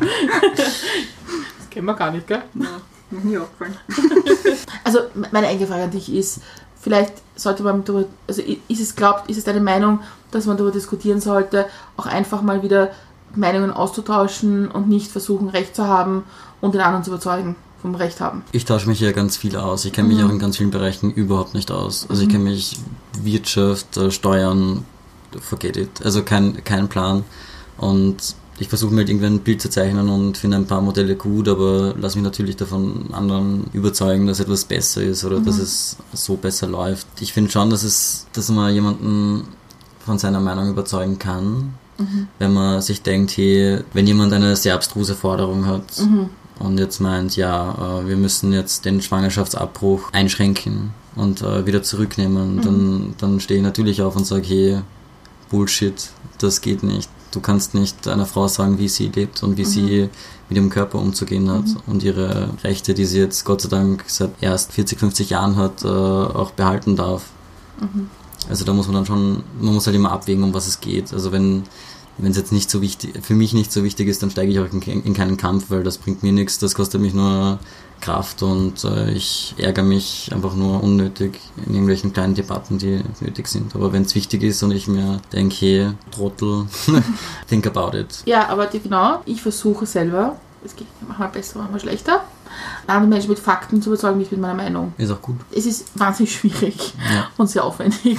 das kennen wir gar nicht, gell? Noch nie aufgefallen. Also me- meine eigene Frage an dich ist, vielleicht sollte man darüber, also ist es glaubt, ist es deine Meinung, dass man darüber diskutieren sollte, auch einfach mal wieder Meinungen auszutauschen und nicht versuchen, Recht zu haben und den anderen zu überzeugen vom Recht haben. Ich tausche mich ja ganz viel aus. Ich kenne mich auch in ganz vielen Bereichen überhaupt nicht aus. Also ich kenne mich Wirtschaft, äh, Steuern, forget it. Also kein, kein Plan. Und ich versuche mir halt irgendwie ein Bild zu zeichnen und finde ein paar Modelle gut, aber lass mich natürlich davon anderen überzeugen, dass etwas besser ist oder dass es so besser läuft. Ich finde schon, dass es, dass man jemanden von seiner Meinung überzeugen kann, wenn man sich denkt, hey, wenn jemand eine sehr abstruse Forderung hat, und jetzt meint, ja, äh, wir müssen jetzt den Schwangerschaftsabbruch einschränken und äh, wieder zurücknehmen, dann, dann stehe ich natürlich auf und sage, hey, Bullshit, das geht nicht. Du kannst nicht einer Frau sagen, wie sie lebt und wie sie mit ihrem Körper umzugehen hat und ihre Rechte, die sie jetzt Gott sei Dank seit erst 40, 50 Jahren hat, äh, auch behalten darf. Also da muss man dann schon, man muss halt immer abwägen, um was es geht. Also wenn wenn es jetzt nicht so wichtig, für mich nicht so wichtig ist, dann steige ich auch in, in keinen Kampf, weil das bringt mir nichts, das kostet mich nur Kraft und äh, ich ärgere mich einfach nur unnötig in irgendwelchen kleinen Debatten, die nötig sind. Aber wenn es wichtig ist und ich mir denke, hey, Trottel, think about it. Ja, aber die, genau, ich versuche selber, es geht manchmal besser, manchmal schlechter, andere Menschen mit Fakten zu überzeugen, nicht mit meiner Meinung. Ist auch gut. Es ist wahnsinnig schwierig Ja. und sehr aufwendig,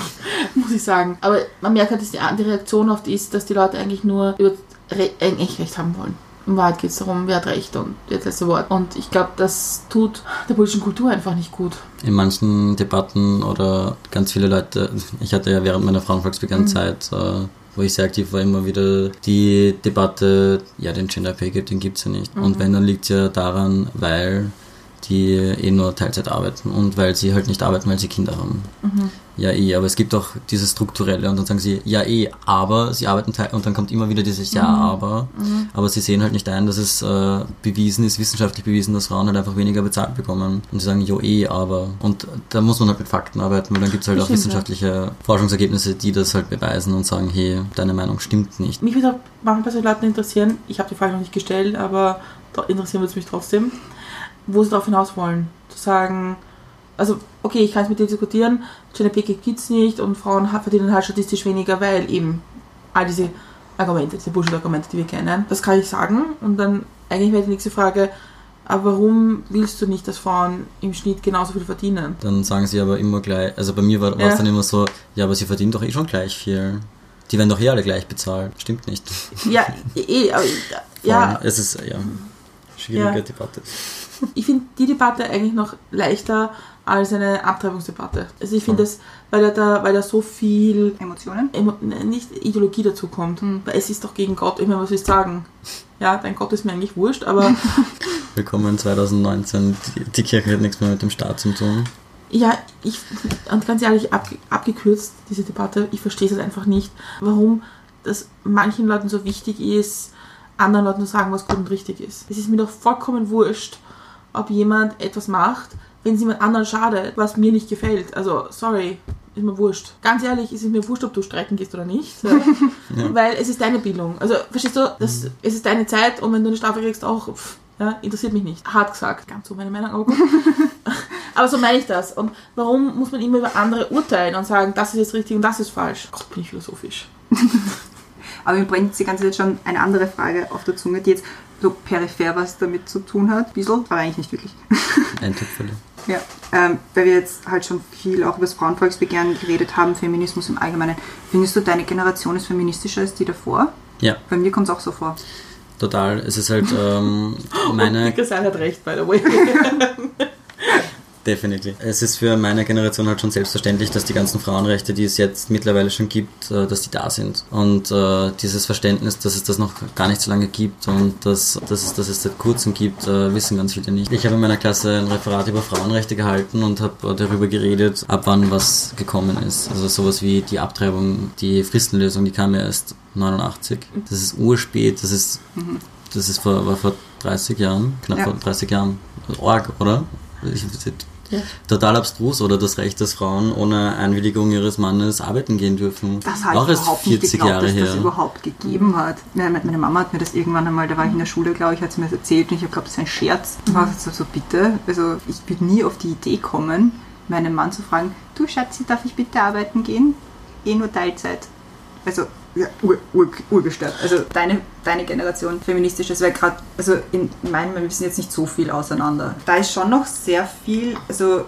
muss ich sagen. Aber man merkt halt, dass die, die Reaktion oft ist, dass die Leute eigentlich nur über Re eigentlich Recht haben wollen. In Wahrheit geht es darum, wer hat Recht und wer hat das letzte Wort. Und ich glaube, das tut der politischen Kultur einfach nicht gut. In manchen Debatten oder ganz viele Leute, ich hatte ja während meiner Frauenvolksbegannzeit, äh, wo ich sehr aktiv war, immer wieder die Debatte, ja, den Gender Pay Gap, den gibt's ja nicht. Und wenn, dann liegt ja daran, weil die eh nur Teilzeit arbeiten und weil sie halt nicht arbeiten, weil sie Kinder haben. Ja, eh, aber es gibt auch dieses Strukturelle und dann sagen sie, ja, eh, aber sie arbeiten Teil und dann kommt immer wieder dieses Ja, aber. Aber sie sehen halt nicht ein, dass es äh, bewiesen ist, wissenschaftlich bewiesen, dass Frauen halt einfach weniger bezahlt bekommen. Und sie sagen, jo, eh, aber. Und da muss man halt mit Fakten arbeiten, weil dann gibt es halt auch Bestimmt, ja. wissenschaftliche Forschungsergebnisse, die das halt beweisen und sagen, hey, deine Meinung stimmt nicht. Mich würde auch manchmal bei solchen Leuten interessieren, ich habe die Frage noch nicht gestellt, aber da interessieren würde es mich trotzdem, wo sie darauf hinaus wollen. Zu sagen, also okay, ich kann es mit dir diskutieren, Gender Pay Gap gibt es nicht und Frauen verdienen halt statistisch weniger, weil eben all diese Argumente, diese Bullshit-Argumente, die wir kennen, das kann ich sagen und dann eigentlich wäre die nächste Frage, aber warum willst du nicht, dass Frauen im Schnitt genauso viel verdienen? Dann sagen sie aber immer gleich, also bei mir war es Ja. dann immer so, ja, aber sie verdienen doch eh schon gleich viel. Die werden doch eh alle gleich bezahlt. Stimmt nicht. Ja, eh, aber, ja, allem, Es ist, ja, schwierige Ja. Debatte. Ich finde die Debatte eigentlich noch leichter als eine Abtreibungsdebatte. Also ich finde Voll. das, weil da, da, weil da so viel Emotionen? Emo ne, nicht Ideologie dazu kommt. Weil es ist doch gegen Gott. Ich meine, was willst du sagen? Ja, dein Gott ist mir eigentlich wurscht, aber Willkommen 2019. Die, die Kirche hat nichts mehr mit dem Staat zu tun. ja, ich, und ganz ehrlich, ab, abgekürzt, diese Debatte, ich verstehe es einfach nicht, warum das manchen Leuten so wichtig ist, anderen Leuten zu sagen, was gut und richtig ist. Es ist mir doch vollkommen wurscht, ob jemand etwas macht, wenn es jemand anderen schadet, was mir nicht gefällt. Also, sorry, ist mir wurscht. Ganz ehrlich, ist es mir wurscht, ob du streiken gehst oder nicht. Ja. Weil es ist deine Bildung. Also, verstehst du, das, es ist deine Zeit und wenn du eine Strafe kriegst, auch, pff, ja, interessiert mich nicht. Hart gesagt, ganz so meine Meinung, aber gut. aber so meine ich das. Und warum muss man immer über andere urteilen und sagen, das ist jetzt richtig und das ist falsch? Gott, bin ich philosophisch. Aber mir brennt die ganze Zeit schon eine andere Frage auf der Zunge, die jetzt so peripher was damit zu tun hat. Bisschen, aber eigentlich nicht wirklich. Eintopfälle. Ja, ähm, weil wir jetzt halt schon viel auch über das Frauenvolksbegehren geredet haben, Feminismus im Allgemeinen. Findest du, deine Generation ist feministischer als die davor? Ja, Bei mir kommt es auch so vor. total. Es ist halt ähm, meine Christian hat recht, by the way. Definitiv. Es ist für meine Generation halt schon selbstverständlich, dass die ganzen Frauenrechte, die es jetzt mittlerweile schon gibt, äh, dass die da sind. Und äh, dieses Verständnis, dass es das noch gar nicht so lange gibt und dass, dass, es, dass es seit kurzem gibt, äh, wissen ganz viele nicht. Ich habe in meiner Klasse ein Referat über Frauenrechte gehalten und habe darüber geredet, ab wann was gekommen ist. Also sowas wie die Abtreibung, die Fristenlösung, die kam ja erst 89. Das ist urspät, das ist, das ist vor, war vor 30 Jahren, knapp Ja. vor 30 Jahren. Org, oder? Ich, Ja. Total abstrus, oder das Recht, dass Frauen ohne Einwilligung ihres Mannes arbeiten gehen dürfen. Das habe ich überhaupt nicht 40 geglaubt, Jahre dass her. das überhaupt gegeben hat. Meine, Mama hat mir das irgendwann einmal, da war ich in der Schule, glaube ich, hat sie mir das erzählt und ich habe geglaubt, das ist ein Scherz. Ich war so, so, bitte, also ich würde nie auf die Idee kommen, meinen Mann zu fragen, du Schatzi, darf ich bitte arbeiten gehen? Eh nur Teilzeit. Also ja, ur, ur, urgestört. Also deine, deine Generation feministisches, weil gerade, also in meinem, wir wissen jetzt nicht so viel auseinander. Da ist schon noch sehr viel, also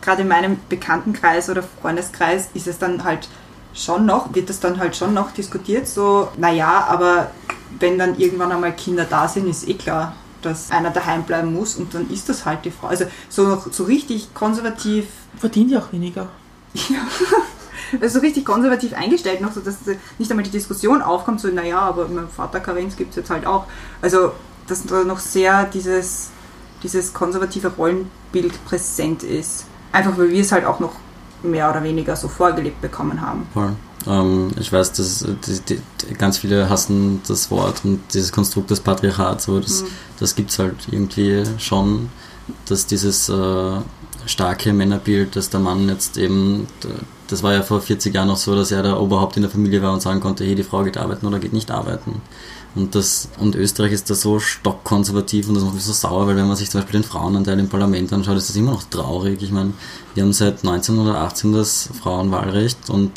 gerade in meinem Bekanntenkreis oder Freundeskreis ist es dann halt schon noch, wird das dann halt schon noch diskutiert, so, naja, aber wenn dann irgendwann einmal Kinder da sind, ist eh klar, dass einer daheim bleiben muss und dann ist das halt die Frau. Also so noch so richtig konservativ Verdient ja auch weniger. also so richtig konservativ eingestellt noch, so dass nicht einmal die Diskussion aufkommt, so naja, aber mein Vater Karenz gibt es jetzt halt auch. Also dass da noch sehr dieses, dieses konservative Rollenbild präsent ist. Einfach weil wir es halt auch noch mehr oder weniger so vorgelebt bekommen haben. Voll. Ähm, ich weiß, dass die, die, ganz viele hassen das Wort und dieses Konstrukt des Patriarchats, aber das, Mhm. das gibt es halt irgendwie schon, dass dieses äh, starke Männerbild, dass der Mann jetzt eben, das war ja vor 40 Jahren noch so, dass er der Oberhaupt in der Familie war und sagen konnte, hey, die Frau geht arbeiten oder geht nicht arbeiten. Und, das, und Österreich ist da so stockkonservativ und das macht mich so sauer, weil wenn man sich zum Beispiel den Frauenanteil im Parlament anschaut, ist das immer noch traurig. Ich meine, wir haben seit 1918 das Frauenwahlrecht und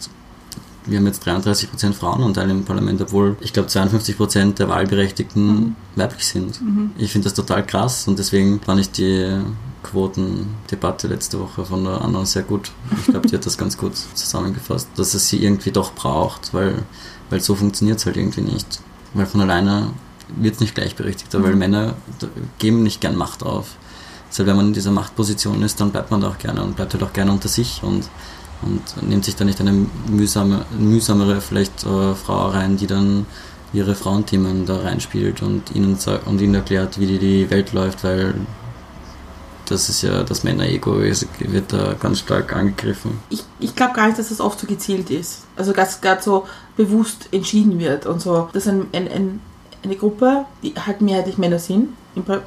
wir haben jetzt 33% Frauenanteil im Parlament, obwohl ich glaube 52% der Wahlberechtigten weiblich sind. Ich finde das total krass und deswegen fand ich die Quotendebatte letzte Woche von der Anna sehr gut. Ich glaube, die hat das ganz gut zusammengefasst, dass es sie irgendwie doch braucht, weil, weil so funktioniert es halt irgendwie nicht. Weil von alleine wird es nicht gleichberechtigter, weil Männer geben nicht gern Macht auf. Deshalb, wenn man in dieser Machtposition ist, dann bleibt man da auch gerne und bleibt halt auch gerne unter sich und, und nimmt sich da nicht eine mühsame, mühsamere vielleicht äh, Frau rein, die dann ihre Frauenthemen da reinspielt und ihnen, und ihnen erklärt, wie die, die Welt läuft, weil das ist ja das Männer-Ego, ist- wird da ganz stark angegriffen. Ich, ich glaube gar nicht, dass das oft so gezielt ist. Also ganz gerade so bewusst entschieden wird und so. Dass ein, ein, ein, eine Gruppe, die halt mehrheitlich Männer sind, im Par-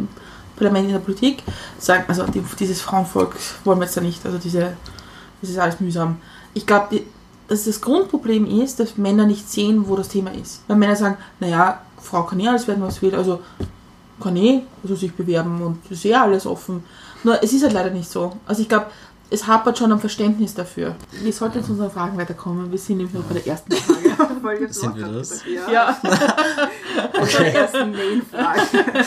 Parlament, in der Politik, sagen, also die, dieses Frauenvolk wollen wir jetzt da nicht, also diese, das ist alles mühsam. Ich glaube, dass das Grundproblem ist, dass Männer nicht sehen, wo das Thema ist. Weil Männer sagen, naja, Frau kann eh alles werden, was will, also kann eh also sich bewerben und ist eh alles offen. Nur es ist halt leider nicht so. Also ich glaube, es hapert schon am Verständnis dafür. Wir sollten jetzt zu unseren Fragen weiterkommen. Wir sind nämlich noch bei der ersten Frage. Sind wir das? Ja. ja, Unsere ersten Main-Frage.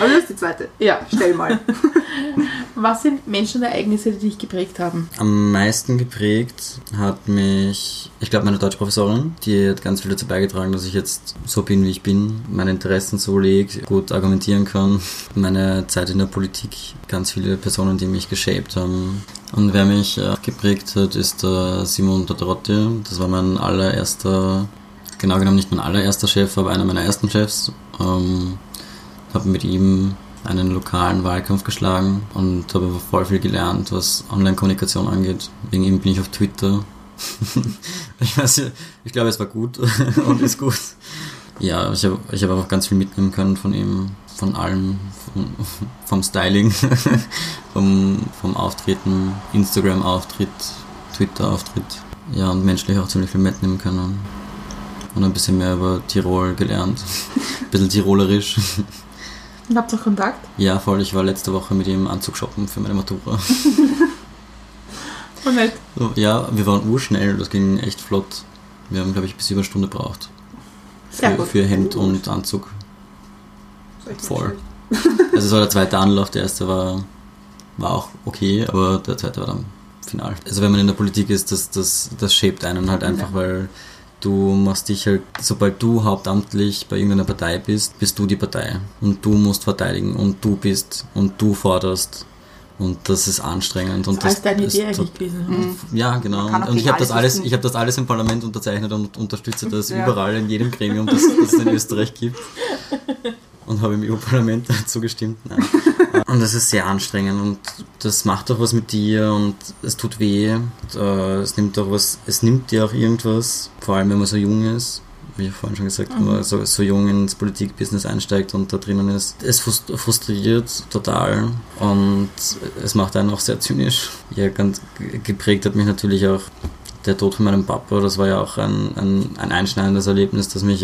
Aber das ist die zweite. ja. Stell mal. Was sind Menschen und Ereignisse, die dich geprägt haben? Am meisten geprägt hat mich, ich glaube, meine Deutschprofessorin, die hat ganz viel dazu beigetragen, dass ich jetzt so bin, wie ich bin, meine Interessen so lege, gut argumentieren kann. Meine Zeit in der Politik, ganz viele Personen, die mich geshaped haben. Und wer mich äh, geprägt hat, ist der Simon Todorotti. Das war mein allererster, genau genommen nicht mein allererster Chef, aber einer meiner ersten Chefs. Ähm, habe mit ihm einen lokalen Wahlkampf geschlagen und habe voll viel gelernt, was Online-Kommunikation angeht. Wegen ihm bin ich auf Twitter. ich weiß ich glaube, es war gut und ist gut. Ja, ich habe ich hab einfach ganz viel mitnehmen können von ihm, von allem, vom, vom Styling, vom, vom Auftreten, Instagram-Auftritt, Twitter-Auftritt. Ja, und menschlich auch ziemlich viel mitnehmen können. Und ein bisschen mehr über Tirol gelernt. ein bisschen tirolerisch. Und habt ihr Kontakt? Ja, voll. Ich war letzte Woche mit ihm Anzug shoppen für meine Matura. Und nicht? So, ja, wir waren urschnell. Das ging echt flott. Wir haben, glaube ich, bis über eine Stunde gebraucht. Sehr Für, gut. für Hemd und Anzug. Voll. Also es war der zweite Anlauf. Der erste war, war auch okay, aber der zweite war dann final. Also wenn man in der Politik ist, das, das, das shaped einen halt einfach, weil du machst dich halt, sobald du hauptamtlich bei irgendeiner Partei bist, bist du die Partei. Und du musst verteidigen und du bist und du forderst. Und das ist anstrengend. Und Das ist deine Idee eigentlich gewesen. Ja, genau. Und, ich habe das alles ich habe das alles im Parlament unterzeichnet und unterstütze das Ja. überall in jedem Gremium, das, das es in Österreich gibt. Und habe im EU-Parlament dazu gestimmt. Nein. Und das ist sehr anstrengend und das macht auch was mit dir und es tut weh. Und, äh, es nimmt auch was, es nimmt dir auch irgendwas, vor allem wenn man so jung ist. Wie ich vorhin schon gesagt habe, wenn man so, so jung ins Politikbusiness einsteigt und da drinnen ist. Es frust- frustriert total und es macht einen auch sehr zynisch. Ja, ganz geprägt hat mich natürlich auch der Tod von meinem Papa. Das war ja auch ein, ein, ein einschneidendes Erlebnis, das mich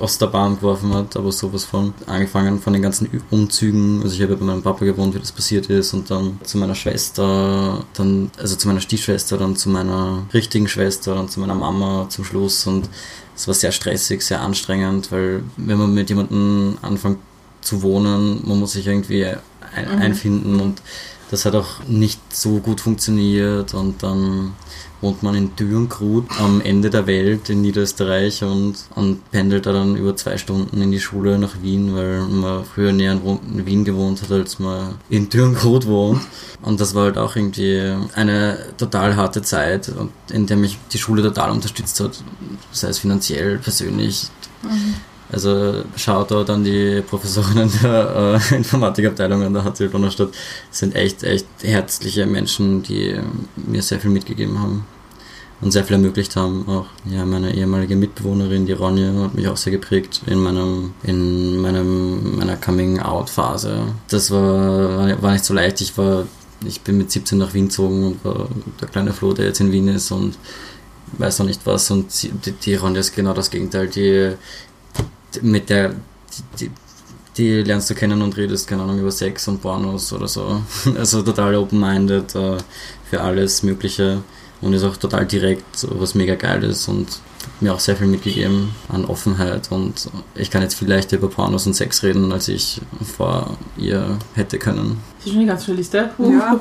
aus der Bahn geworfen hat, aber sowas von. Angefangen von den ganzen Umzügen. Also ich habe ja bei meinem Papa gewohnt, wie das passiert ist und dann zu meiner Schwester, dann, also zu meiner Stiefschwester, dann zu meiner richtigen Schwester, dann zu meiner Mama zum Schluss und es war sehr stressig, sehr anstrengend, weil wenn man mit jemandem anfängt zu wohnen, man muss sich irgendwie ein, einfinden und das hat auch nicht so gut funktioniert und dann wohnt man in Dürngrut am Ende der Welt in Niederösterreich und, und pendelt da dann über zwei Stunden in die Schule nach Wien, weil man früher näher in Wien gewohnt hat, als man in Dürngrut wohnt. Und das war halt auch irgendwie eine total harte Zeit, in der mich die Schule total unterstützt hat, sei es finanziell, persönlich. Also Shoutout an die Professorinnen der äh, Informatikabteilung an der HTL Donnerstadt. Das sind echt, echt herzliche Menschen, die mir sehr viel mitgegeben haben und sehr viel ermöglicht haben. Auch ja, meine ehemalige Mitbewohnerin, die Ronja, hat mich auch sehr geprägt in meinem, in meinem, meiner Coming-out-Phase. Das war, war nicht so leicht. Ich war, ich bin mit 17 nach Wien gezogen und war der kleine Flo, der jetzt in Wien ist und weiß noch nicht was. Und die, die Ronja ist genau das Gegenteil. Die mit der, die, die, die lernst du kennen und redest, keine Ahnung, über Sex und Pornos oder so. Also total open-minded äh, für alles Mögliche und ist auch total direkt, so was mega geil ist und hat mir auch sehr viel mitgegeben an Offenheit und ich kann jetzt viel leichter über Pornos und Sex reden, als ich vor ihr hätte können. Das ist schon eine ganz schöne Liste. Ja,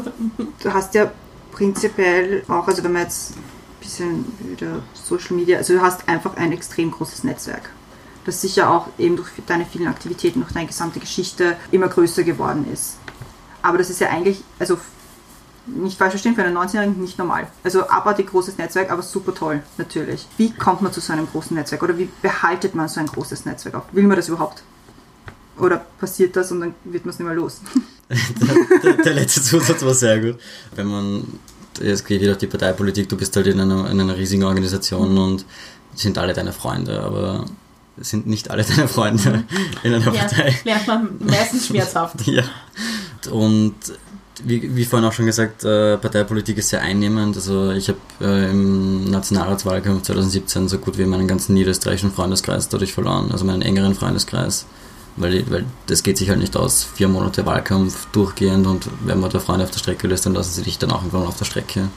du hast ja prinzipiell auch, also wenn man jetzt ein bisschen wieder Social Media, also du hast einfach ein extrem großes Netzwerk, das sicher auch eben durch deine vielen Aktivitäten, durch deine gesamte Geschichte immer größer geworden ist. Aber das ist ja eigentlich, also nicht falsch verstehen, für einen 19-Jährigen nicht normal. Also abartig großes Netzwerk, aber super toll, natürlich. Wie kommt man zu so einem großen Netzwerk? Oder wie behaltet man so ein großes Netzwerk auf? Will man das überhaupt? Oder passiert das und dann wird man es nicht mehr los? der, der, der letzte Zusatz war sehr gut. Wenn man, es geht wieder auf die Parteipolitik, du bist halt in einer, in einer riesigen Organisation und sind alle deine Freunde, aber sind nicht alle deine Freunde in einer Partei. Lernt man meistens schmerzhaft. Ja. Und wie, wie vorhin auch schon gesagt, äh, Parteipolitik ist sehr einnehmend. Also ich habe äh, im Nationalratswahlkampf 2017 so gut wie meinen ganzen niederösterreichischen Freundeskreis dadurch verloren, also meinen engeren Freundeskreis. Weil, weil das geht sich halt nicht aus. Vier Monate Wahlkampf durchgehend und wenn man da Freunde auf der Strecke lässt, dann lassen sie dich dann auch irgendwann auf der Strecke.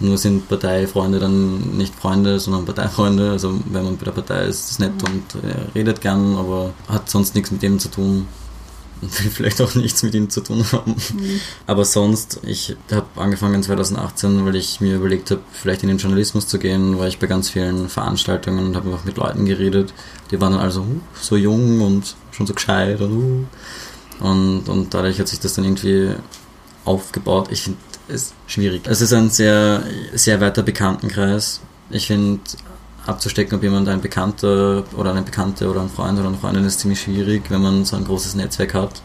Nur sind Parteifreunde dann nicht Freunde, sondern Parteifreunde. Also wenn man bei der Partei ist, ist es nett und äh, redet gern, aber hat sonst nichts mit dem zu tun und will vielleicht auch nichts mit ihm zu tun haben. Mhm. Aber sonst, ich habe angefangen 2018, weil ich mir überlegt habe, vielleicht in den Journalismus zu gehen, war ich bei ganz vielen Veranstaltungen und habe einfach mit Leuten geredet. Die waren dann also uh, so jung und schon so gescheit und uh. Und, und dadurch hat sich das dann irgendwie aufgebaut. Ich es schwierig. Es ist ein sehr, sehr weiter Bekanntenkreis. Ich finde, abzustecken, ob jemand ein Bekannter oder eine Bekannte oder ein Freund oder eine Freundin ist ziemlich schwierig, wenn man so ein großes Netzwerk hat,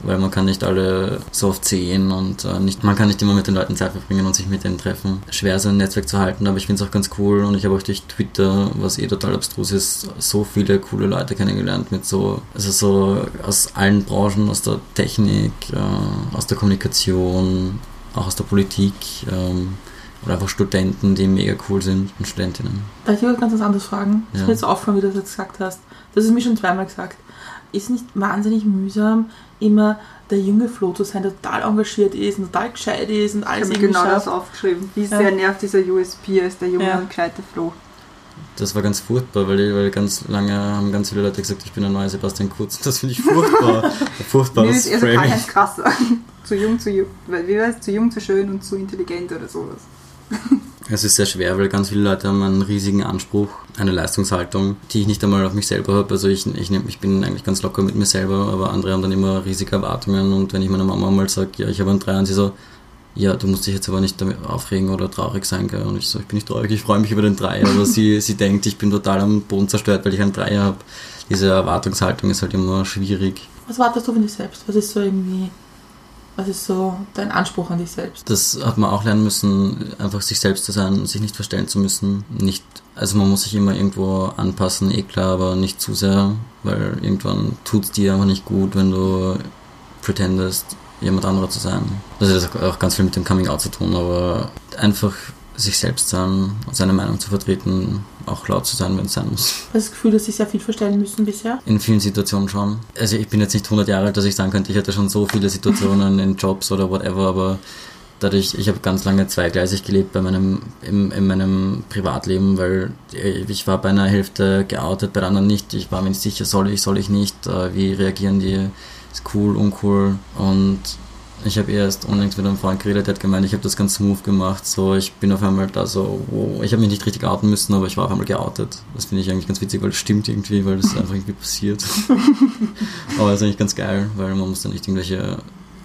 weil man kann nicht alle so oft sehen und äh, nicht, man kann nicht immer mit den Leuten Zeit verbringen und sich mit denen treffen. Schwer so ein Netzwerk zu halten, aber ich finde es auch ganz cool und ich habe auch durch Twitter, was eh total abstrus ist, so viele coole Leute kennengelernt mit so, also so aus allen Branchen, aus der Technik, äh, aus der Kommunikation, auch aus der Politik. Ähm, oder einfach Studenten, die mega cool sind und Studentinnen. Darf ich dich ganz was anderes fragen? Ja. Ich bin jetzt aufgefallen, wie du das jetzt gesagt hast. Das ist mir schon zweimal gesagt. Ist nicht wahnsinnig mühsam, immer der junge Flo zu sein, der total engagiert ist und total gescheit ist und alles Ich habe genau das aufgeschrieben. Wie sehr ja. nervt dieser USP als der junge ja. und gescheite Flo. Das war ganz furchtbar, weil, weil ganz lange haben ganz viele Leute gesagt, ich bin der neue Sebastian Kurz. Das finde ich furchtbar. Furchtbares nee, ist Framing. Also krasser. Zu jung, zu jung, wie war es? Zu jung, zu schön und zu intelligent oder sowas. Es ist sehr schwer, weil ganz viele Leute haben einen riesigen Anspruch, eine Leistungshaltung, die ich nicht einmal auf mich selber habe. Also ich, ich, ich bin eigentlich ganz locker mit mir selber, aber andere haben dann immer riesige Erwartungen und wenn ich meiner Mama mal sage, ja, ich habe einen Dreier und sie so, ja, du musst dich jetzt aber nicht damit aufregen oder traurig sein, gell? Und ich so, ich bin nicht traurig, ich freue mich über den Dreier. Aber sie, sie denkt, ich bin total am Boden zerstört, weil ich einen Dreier habe. Diese Erwartungshaltung ist halt immer schwierig. Was wartest du von dir selbst? Was ist so irgendwie was ist so dein Anspruch an dich selbst? Das hat man auch lernen müssen, einfach sich selbst zu sein, sich nicht verstellen zu müssen. Nicht, also man muss sich immer irgendwo anpassen, eh klar, aber nicht zu sehr, weil irgendwann tut es dir einfach nicht gut, wenn du pretendest, jemand anderer zu sein. Das hat auch ganz viel mit dem Coming Out zu tun, aber einfach sich selbst sein, seine Meinung zu vertreten, auch laut zu sein, wenn es sein muss. Hast du das Gefühl, dass Sie sehr viel verstellen müssen bisher? In vielen Situationen schon. Also ich bin jetzt nicht 100 Jahre alt, dass ich sagen könnte, ich hatte schon so viele Situationen in Jobs oder whatever, aber dadurch, ich habe ganz lange zweigleisig gelebt bei meinem, in, in, meinem Privatleben, weil ich war bei einer Hälfte geoutet, bei der anderen nicht. Ich war mir nicht sicher, soll ich, soll ich nicht, äh, wie reagieren die, ist cool, uncool und ich habe erst unlängst mit einem Freund geredet, der hat gemeint, ich habe das ganz smooth gemacht. So, ich bin auf einmal da so, wow. ich habe mich nicht richtig outen müssen, aber ich war auf einmal geoutet. Das finde ich eigentlich ganz witzig, weil es stimmt irgendwie, weil das einfach irgendwie passiert. aber das ist eigentlich ganz geil, weil man muss dann nicht irgendwelche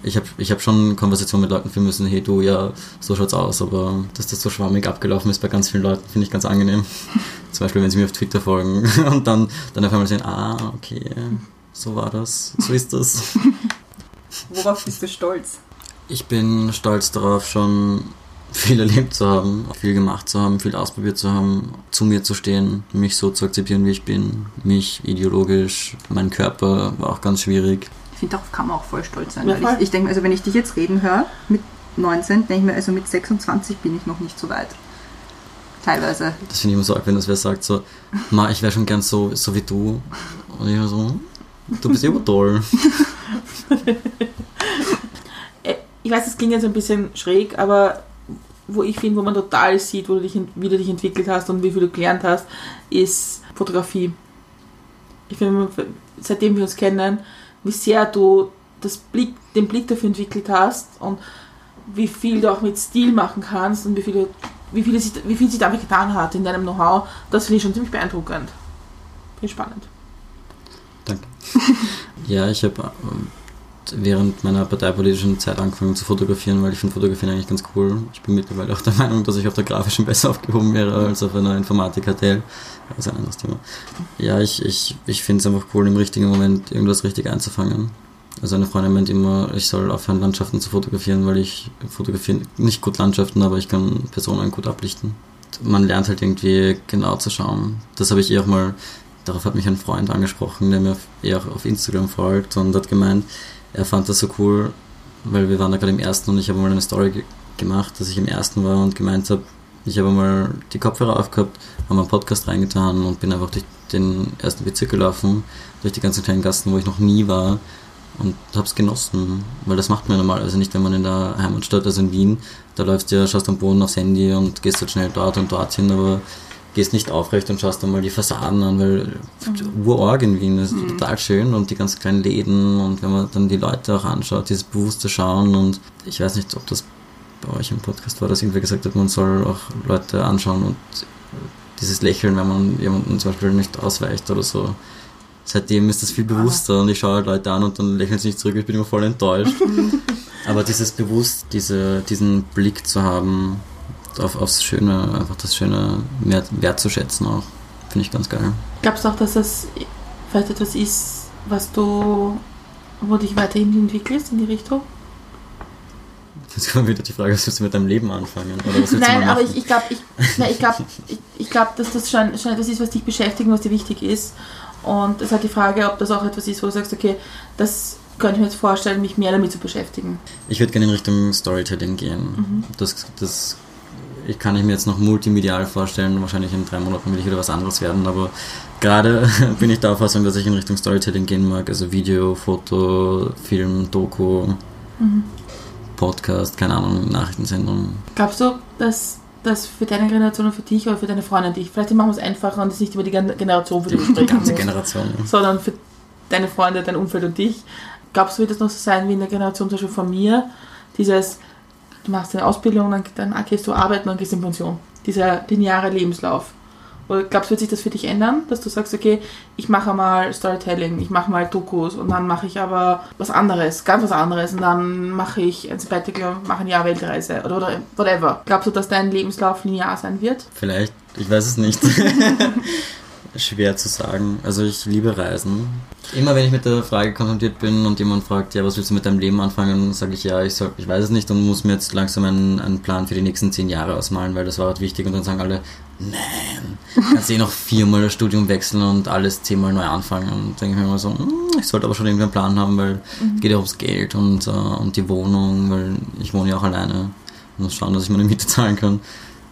ich habe ich hab schon Konversationen mit Leuten führen müssen, hey du, ja, so schaut's aus, aber dass das so schwammig abgelaufen ist bei ganz vielen Leuten, finde ich ganz angenehm. Zum Beispiel, wenn sie mir auf Twitter folgen und dann, dann auf einmal sehen, ah, okay, so war das, so ist das. Worauf bist du stolz? Ich bin stolz darauf, schon viel erlebt zu haben, viel gemacht zu haben, viel ausprobiert zu haben, zu mir zu stehen, mich so zu akzeptieren, wie ich bin, mich ideologisch, mein Körper war auch ganz schwierig. Ich finde, darauf kann man auch voll stolz sein. Ja, voll. Ich, ich denke, also wenn ich dich jetzt reden höre, mit 19, denke ich mir, also mit 26 bin ich noch nicht so weit. Teilweise. Das finde ich immer so arg, wenn das wer sagt, so, Ma, ich wäre schon gern so, so wie du. Und ich so, du bist immer toll. Äh, ich weiß, das klingt jetzt ein bisschen schräg, aber wo ich finde, wo man total sieht, wo du dich, wie du dich entwickelt hast und wie viel du gelernt hast, ist Fotografie. Ich finde, seitdem wir uns kennen, wie sehr du das Blick, den Blick dafür entwickelt hast und wie viel du auch mit Stil machen kannst und wie viel, wie viel, sich, wie viel sich damit getan hat in deinem Know-how, das finde ich schon ziemlich beeindruckend. Ich spannend. Danke. ja, ich habe ähm, während meiner parteipolitischen Zeit angefangen zu fotografieren, weil ich finde Fotografieren eigentlich ganz cool. Ich bin mittlerweile auch der Meinung, dass ich auf der grafischen besser aufgehoben wäre als auf einer Informatik-HTL. Das ist ein anderes Thema. Ja, ich, ich, ich finde es einfach cool, im richtigen Moment irgendwas richtig einzufangen. Also eine Freundin meint immer, ich soll aufhören, Landschaften zu fotografieren, weil ich fotografiere nicht gut Landschaften, aber ich kann Personen gut ablichten. Man lernt halt irgendwie genau zu schauen. Das habe ich eh auch mal, darauf hat mich ein Freund angesprochen, der mir eher auf Instagram folgt und hat gemeint, er fand das so cool, weil wir waren da gerade im ersten und ich habe mal eine Story ge gemacht, dass ich im ersten war und gemeint habe, ich habe mal die Kopfhörer aufgehabt, habe einen Podcast reingetan und bin einfach durch den ersten Bezirk gelaufen, durch die ganzen kleinen Gassen, wo ich noch nie war und habe es genossen, weil das macht man normalerweise nicht, wenn man in der Heimatstadt, also in Wien, da läufst du ja, schaust am Boden aufs Handy und gehst halt schnell dort und dort hin, aber gehst nicht aufrecht und schaust dann mal die Fassaden an, weil mhm. Urorg in Wien ist mhm. total schön und die ganz kleinen Läden und wenn man dann die Leute auch anschaut, dieses bewusste Schauen und ich weiß nicht, ob das bei euch im Podcast war, dass irgendwer gesagt hat, man soll auch Leute anschauen und dieses Lächeln, wenn man jemanden zum Beispiel nicht ausweicht oder so. Seitdem ist das viel bewusster und ich schaue halt Leute an und dann lächeln sie nicht zurück, ich bin immer voll enttäuscht. Aber dieses bewusst, diese, diesen Blick zu haben, auf, aufs Schöne, einfach das Schöne mehr wertzuschätzen auch, finde ich ganz geil. Glaubst du auch, dass das vielleicht etwas ist, was du, wo dich weiterhin entwickelst in die Richtung? Jetzt kommt wieder die Frage, was willst du mit deinem Leben anfangen? Oder was Nein, aber ich, ich glaube, ich, ich glaub, ich, ich glaub, dass das schon, schon etwas ist, was dich beschäftigt und was dir wichtig ist. Und es ist halt die Frage, ob das auch etwas ist, wo du sagst, okay, das könnte ich mir jetzt vorstellen, mich mehr damit zu beschäftigen. Ich würde gerne in Richtung Storytelling gehen. Mhm. Das, das ich kann ich mir jetzt noch multimedial vorstellen, wahrscheinlich in drei Monaten will ich wieder was anderes werden, aber gerade bin ich der Auffassung, dass ich in Richtung Storytelling gehen mag, also Video, Foto, Film, Doku. Mhm. Podcast, keine Ahnung, Nachrichtensendung. Glaubst du, dass das für deine Generation und für dich oder für deine Freunde und dich, vielleicht machen wir es einfacher und es nicht über die Generation, für die sprechen, die ganze Generation, ja. sondern für deine Freunde, dein Umfeld und dich. Glaubst du, wird das noch so sein wie in der Generation zum Beispiel von mir? Dieses, du machst eine Ausbildung, dann, dann gehst du arbeiten und gehst in Pension. Dieser lineare Lebenslauf. Oder glaubst du, wird sich das für dich ändern, dass du sagst, okay, ich mache mal Storytelling, ich mache mal Dokus und dann mache ich aber was anderes, ganz was anderes und dann mache ich ein Sabbatical, mache ein Jahr Weltreise oder, oder whatever. Glaubst du, dass dein Lebenslauf linear sein wird? Vielleicht, ich weiß es nicht. Schwer zu sagen. Also ich liebe Reisen. Immer wenn ich mit der Frage konfrontiert bin und jemand fragt, ja, was willst du mit deinem Leben anfangen, sage ich ja, ich, soll, ich weiß es nicht und muss mir jetzt langsam einen, einen Plan für die nächsten zehn Jahre ausmalen, weil das war halt wichtig und dann sagen alle, nein, kannst eh noch viermal das Studium wechseln und alles zehnmal neu anfangen. Und denke ich mir immer so, hm, ich sollte aber schon irgendwie einen Plan haben, weil mhm. es geht ja ums Geld und, uh, und die Wohnung, weil ich wohne ja auch alleine. Ich muss schauen, dass ich meine Miete zahlen kann.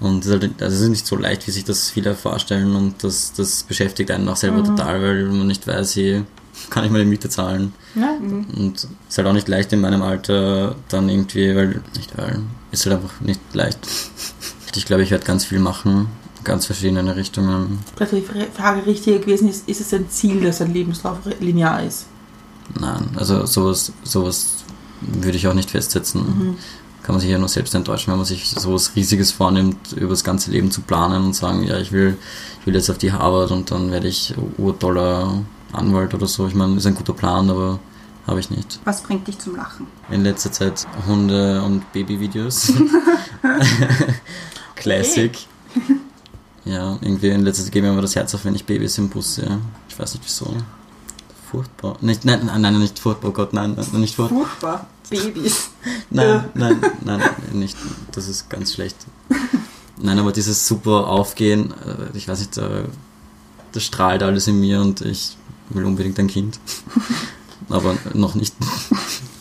Und es ist, halt, also ist nicht so leicht, wie sich das viele vorstellen und das, das beschäftigt einen auch selber mhm. total, weil man nicht weiß, hey, kann ich meine Miete zahlen? Ja. Mhm. Und es ist halt auch nicht leicht in meinem Alter dann irgendwie, weil, nicht weil, ist halt einfach nicht leicht. Ich glaube, ich werde ganz viel machen, ganz verschiedene Richtungen. Vielleicht die Frage richtig gewesen ist, ist es ein Ziel, dass ein Lebenslauf linear ist? Nein, also sowas, sowas würde ich auch nicht festsetzen. Mhm kann man sich ja nur selbst enttäuschen, wenn man sich so was Riesiges vornimmt, über das ganze Leben zu planen und sagen, ja, ich will, ich will jetzt auf die Harvard und dann werde ich urtoller Anwalt oder so. Ich meine, ist ein guter Plan, aber habe ich nicht. Was bringt dich zum Lachen? In letzter Zeit Hunde- und Babyvideos. Classic. Ja, irgendwie in letzter Zeit ich mir das Herz auf, wenn ich Babys im Bus sehe. Ich weiß nicht wieso. Furchtbar. Nicht, nein, nein, nein, nicht furchtbar, oh Gott, nein, nicht furchtbar. Furchtbar. Babys. Nein, nein, nein, nicht. Das ist ganz schlecht. Nein, aber dieses super Aufgehen, äh, ich weiß nicht, das strahlt alles in mir und ich will unbedingt ein Kind. Aber noch nicht.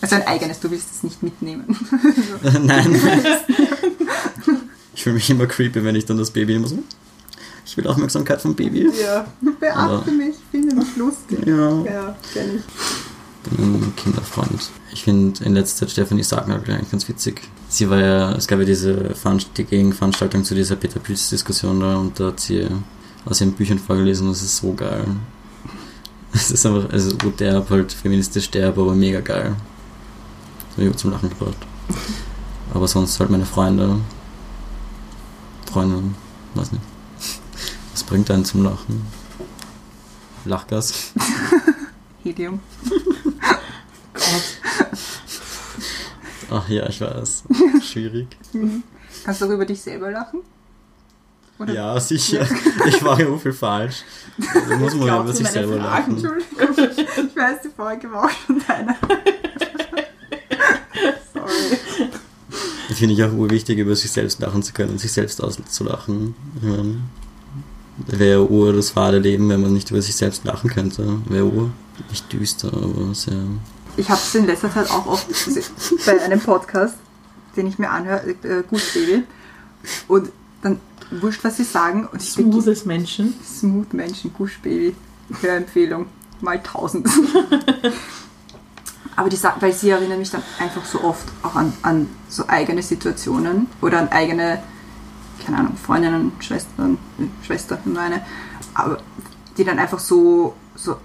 Also ein eigenes, du willst es nicht mitnehmen. nein. Ich fühle mich immer creepy, wenn ich dann das Baby immer so. Ich will Aufmerksamkeit vom Baby. Ja, beachte mich, finde mich lustig. Ja, ja kenne ich bin ein Kinderfreund. Ich finde in letzter Zeit Stephanie Sagner eigentlich ganz witzig. Sie war ja, es gab ja diese die Gegenveranstaltung zu dieser Peter Pilz-Diskussion da und da hat sie aus ihren Büchern vorgelesen und das ist so geil. Es ist einfach, also gut derb, halt feministisch derb, aber mega geil. So ich zum Lachen gebracht. Aber sonst halt meine Freunde, Freundinnen, weiß nicht. Was bringt einen zum Lachen? Lachgas. Helium. Gott. Ach ja, ich weiß. Schwierig. Kannst du auch über dich selber lachen? Oder? Ja, sicher. Ja. Ich war ja auch viel falsch. Da muss man ja über sich selber Fragen, lachen. Ich weiß, die Folge war auch schon deiner. Sorry. Das finde ich auch urwichtig, über sich selbst lachen zu können und sich selbst auszulachen. Ähm, ja. Wäre Ur das wahre Leben, wenn man nicht über sich selbst lachen könnte. Wäre Ur nicht düster, aber sehr. Ich habe es in letzter Zeit auch oft bei einem Podcast, den ich mir anhöre, äh, Gut Baby. Und wurscht, was sie sagen. Und ich Smoothes Menschen. Smooth Menschen, Gush Baby. Hörempfehlung. Mal tausend. Aber die weil sie erinnern mich dann einfach so oft auch an, an so eigene Situationen oder an eigene, keine Ahnung, Freundinnen, Schwestern, Schwester, meine, aber die dann einfach so, so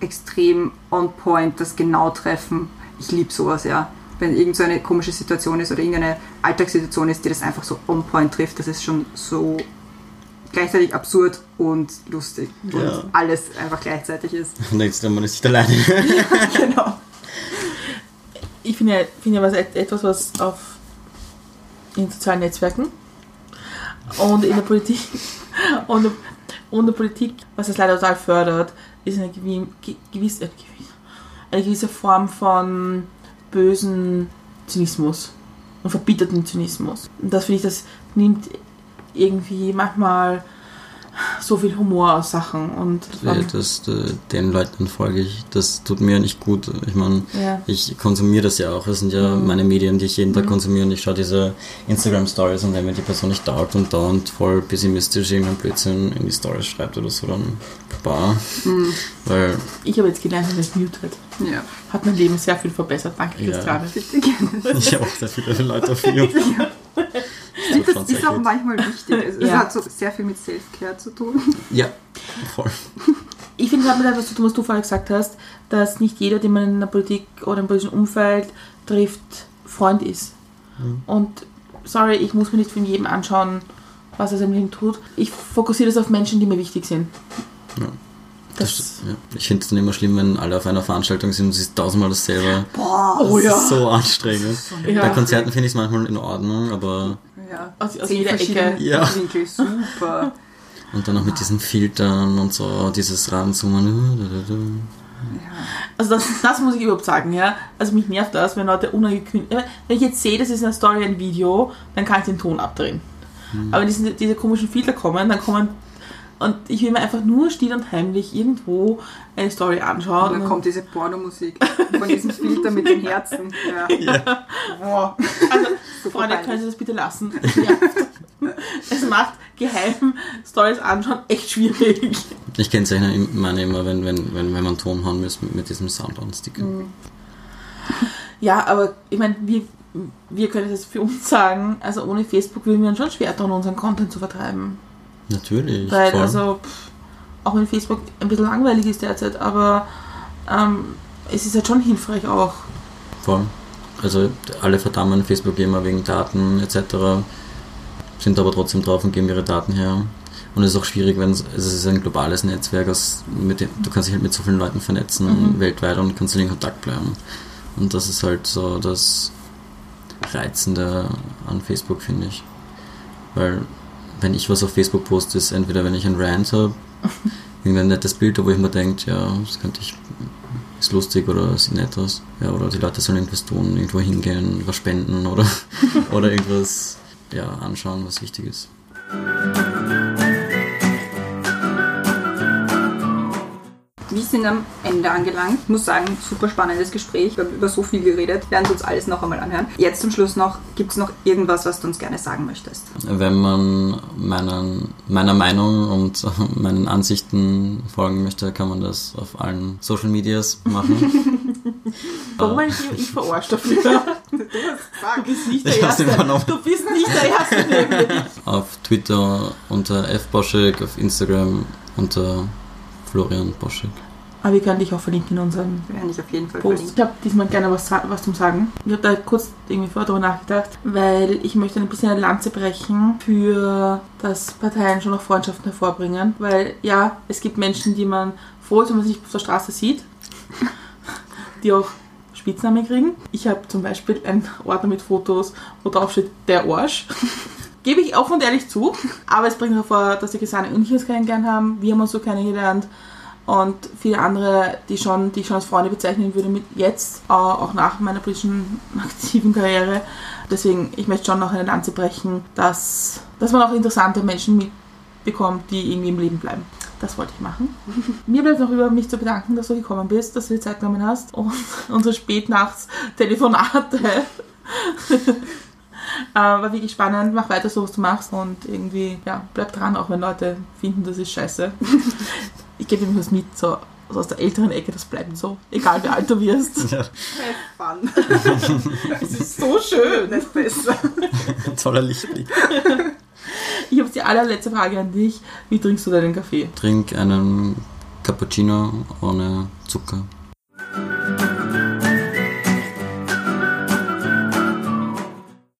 extrem on point das genau treffen. Ich liebe sowas, ja. Wenn irgend so eine komische Situation ist oder irgendeine Alltagssituation ist, die das einfach so on point trifft, das ist schon so gleichzeitig absurd und lustig und Ja. alles einfach gleichzeitig ist. Und du, man ist nicht alleine. genau. Ich finde ja, finde ja was, et- etwas, was auf in sozialen Netzwerken und in der Politik und, und der Politik, was das leider total fördert, ist eine gewi- ge- gewisse, äh, eine gewisse Form von bösen Zynismus und verbitterten Zynismus. Und das finde ich, das nimmt irgendwie manchmal so viel Humor aus Sachen und Ja, das, äh, den Leuten folge ich. Das tut mir nicht gut. Ich meine, Ja. ich konsumiere das ja auch. Das sind ja Mhm. meine Medien, die ich jeden Tag konsumiere und ich schaue diese Instagram-Stories und wenn mir die Person nicht taugt und dauernd voll pessimistisch irgendeinen Blödsinn in die Stories schreibt oder so, dann bah. Weil, ich habe jetzt gelernt, dass es mutet. Ja, Hat mein Leben sehr viel verbessert. Danke, Ja. Christiane. ich habe auch sehr viele Leute auf Video. Ich finde, das ist auch manchmal wichtig. Es Ja. hat so sehr viel mit Self-Care zu tun. Ja, voll. Ich finde, es hat mit etwas zu tun, was du vorher gesagt hast, dass nicht jeder, den man in der Politik oder im politischen Umfeld trifft, Freund ist. Und sorry, ich muss mir nicht von jedem anschauen, was er seinem Leben tut. Ich fokussiere das auf Menschen, die mir wichtig sind. Ja. Das, ja. Ich finde es dann immer schlimm, wenn alle auf einer Veranstaltung sind und es ist tausendmal dasselbe. Boah, Oh das ja. ist so anstrengend. Ja. Bei Konzerten finde ich es manchmal in Ordnung, aber ja. Aus- aus jeder Ecke. Ja. Winkel, super. und dann auch mit diesen Filtern und so, dieses Ranzoomen. also das, das muss ich überhaupt sagen, ja. Also mich nervt das, wenn Leute unangekündigt. Wenn ich jetzt sehe, das ist in der Story ein Video, dann kann ich den Ton abdrehen. Aber wenn diese, diese komischen Filter kommen, dann kommen. Und ich will mir einfach nur still und heimlich irgendwo eine Story anschauen. Und dann kommt diese Pornomusik von diesem Filter mit den Herzen. Ja. Boah. Also, Freunde, können Sie das bitte lassen? Ja. es macht geheim Stories anschauen echt schwierig. Ich kennzeichne im- meine immer, wenn, wenn, wenn, wenn man Ton haben muss, mit, mit diesem Sound-on-Sticker. Ja, aber ich meine, wir, wir können das für uns sagen, also ohne Facebook würden wir uns schon schwer tun, unseren Content zu vertreiben. Natürlich. Weil, voll. also, pff, auch wenn Facebook ein bisschen langweilig ist derzeit, aber ähm, es ist halt schon hilfreich auch. Voll. Also alle verdammen Facebook immer wegen Daten etc. Sind aber trotzdem drauf und geben ihre Daten her. Und es ist auch schwierig, wenn es, also es ist ein globales Netzwerk, aus, mit dem, du kannst dich halt mit so vielen Leuten vernetzen Mhm. weltweit und kannst in Kontakt bleiben. Und das ist halt so das Reizende an Facebook, finde ich. Weil wenn ich was auf Facebook poste, ist entweder wenn ich ein Rant habe, irgendein nettes Bild, wo ich mir denke, ja, das könnte ich ist lustig oder sieht nett aus. Ja, oder die Leute sollen irgendwas tun, irgendwo hingehen, was spenden oder, oder irgendwas ja, anschauen, was wichtig ist. Wir sind am Ende angelangt. Ich muss sagen, super spannendes Gespräch. Wir haben über so viel geredet. Werden uns alles noch einmal anhören. Jetzt zum Schluss noch, gibt es noch irgendwas, was du uns gerne sagen möchtest? Wenn man meinen, meiner Meinung und meinen Ansichten folgen möchte, kann man das auf allen Social Medias machen. Warum bin ich, ich verarscht dafür? Du bist nicht der Ich Erste. Du bist nicht der Erste, nämlich. auf Twitter unter fboschek, auf Instagram unter Florian Boschek. Aber wir können dich auch verlinken in unserem Wir werden dich auf jeden Fall Post. verlinken. Ich habe diesmal gerne was, was zum Sagen. Ich habe da kurz irgendwie vorher drüber nachgedacht, weil ich möchte ein bisschen eine Lanze brechen für das Parteien schon noch Freundschaften hervorbringen. Weil ja, es gibt Menschen, die man froh ist, wenn man sich auf der Straße sieht, die auch Spitznamen kriegen. Ich habe zum Beispiel einen Ordner mit Fotos, wo drauf steht, der Arsch. Gebe ich offen und ehrlich zu. Aber es bringt hervor, dass die Gesane und ich uns kennengelernt haben. Wir haben uns so kennengelernt. und viele andere, die, schon, die ich schon als Freunde bezeichnen würde, mit jetzt, äh, auch nach meiner politischen aktiven Karriere. Deswegen, ich möchte schon noch eine Lanze brechen, dass, dass man auch interessante Menschen mitbekommt, die irgendwie im Leben bleiben. Das wollte ich machen. Mir bleibt noch über mich zu bedanken, dass du gekommen bist, dass du die Zeit genommen hast und unsere Spätnachts-Telefonate. War wirklich spannend. Mach weiter so, was du machst und irgendwie, ja, bleib dran, auch wenn Leute finden, das ist scheiße. ich gebe ihm was mit, so, so aus der älteren Ecke, das bleibt so. Egal wie alt du wirst. Ja, Have fun. Es ist so schön. Nicht besser. toller Lichtblick. Ich habe die allerletzte Frage an dich. Wie trinkst du deinen Kaffee? Trink einen Cappuccino ohne Zucker.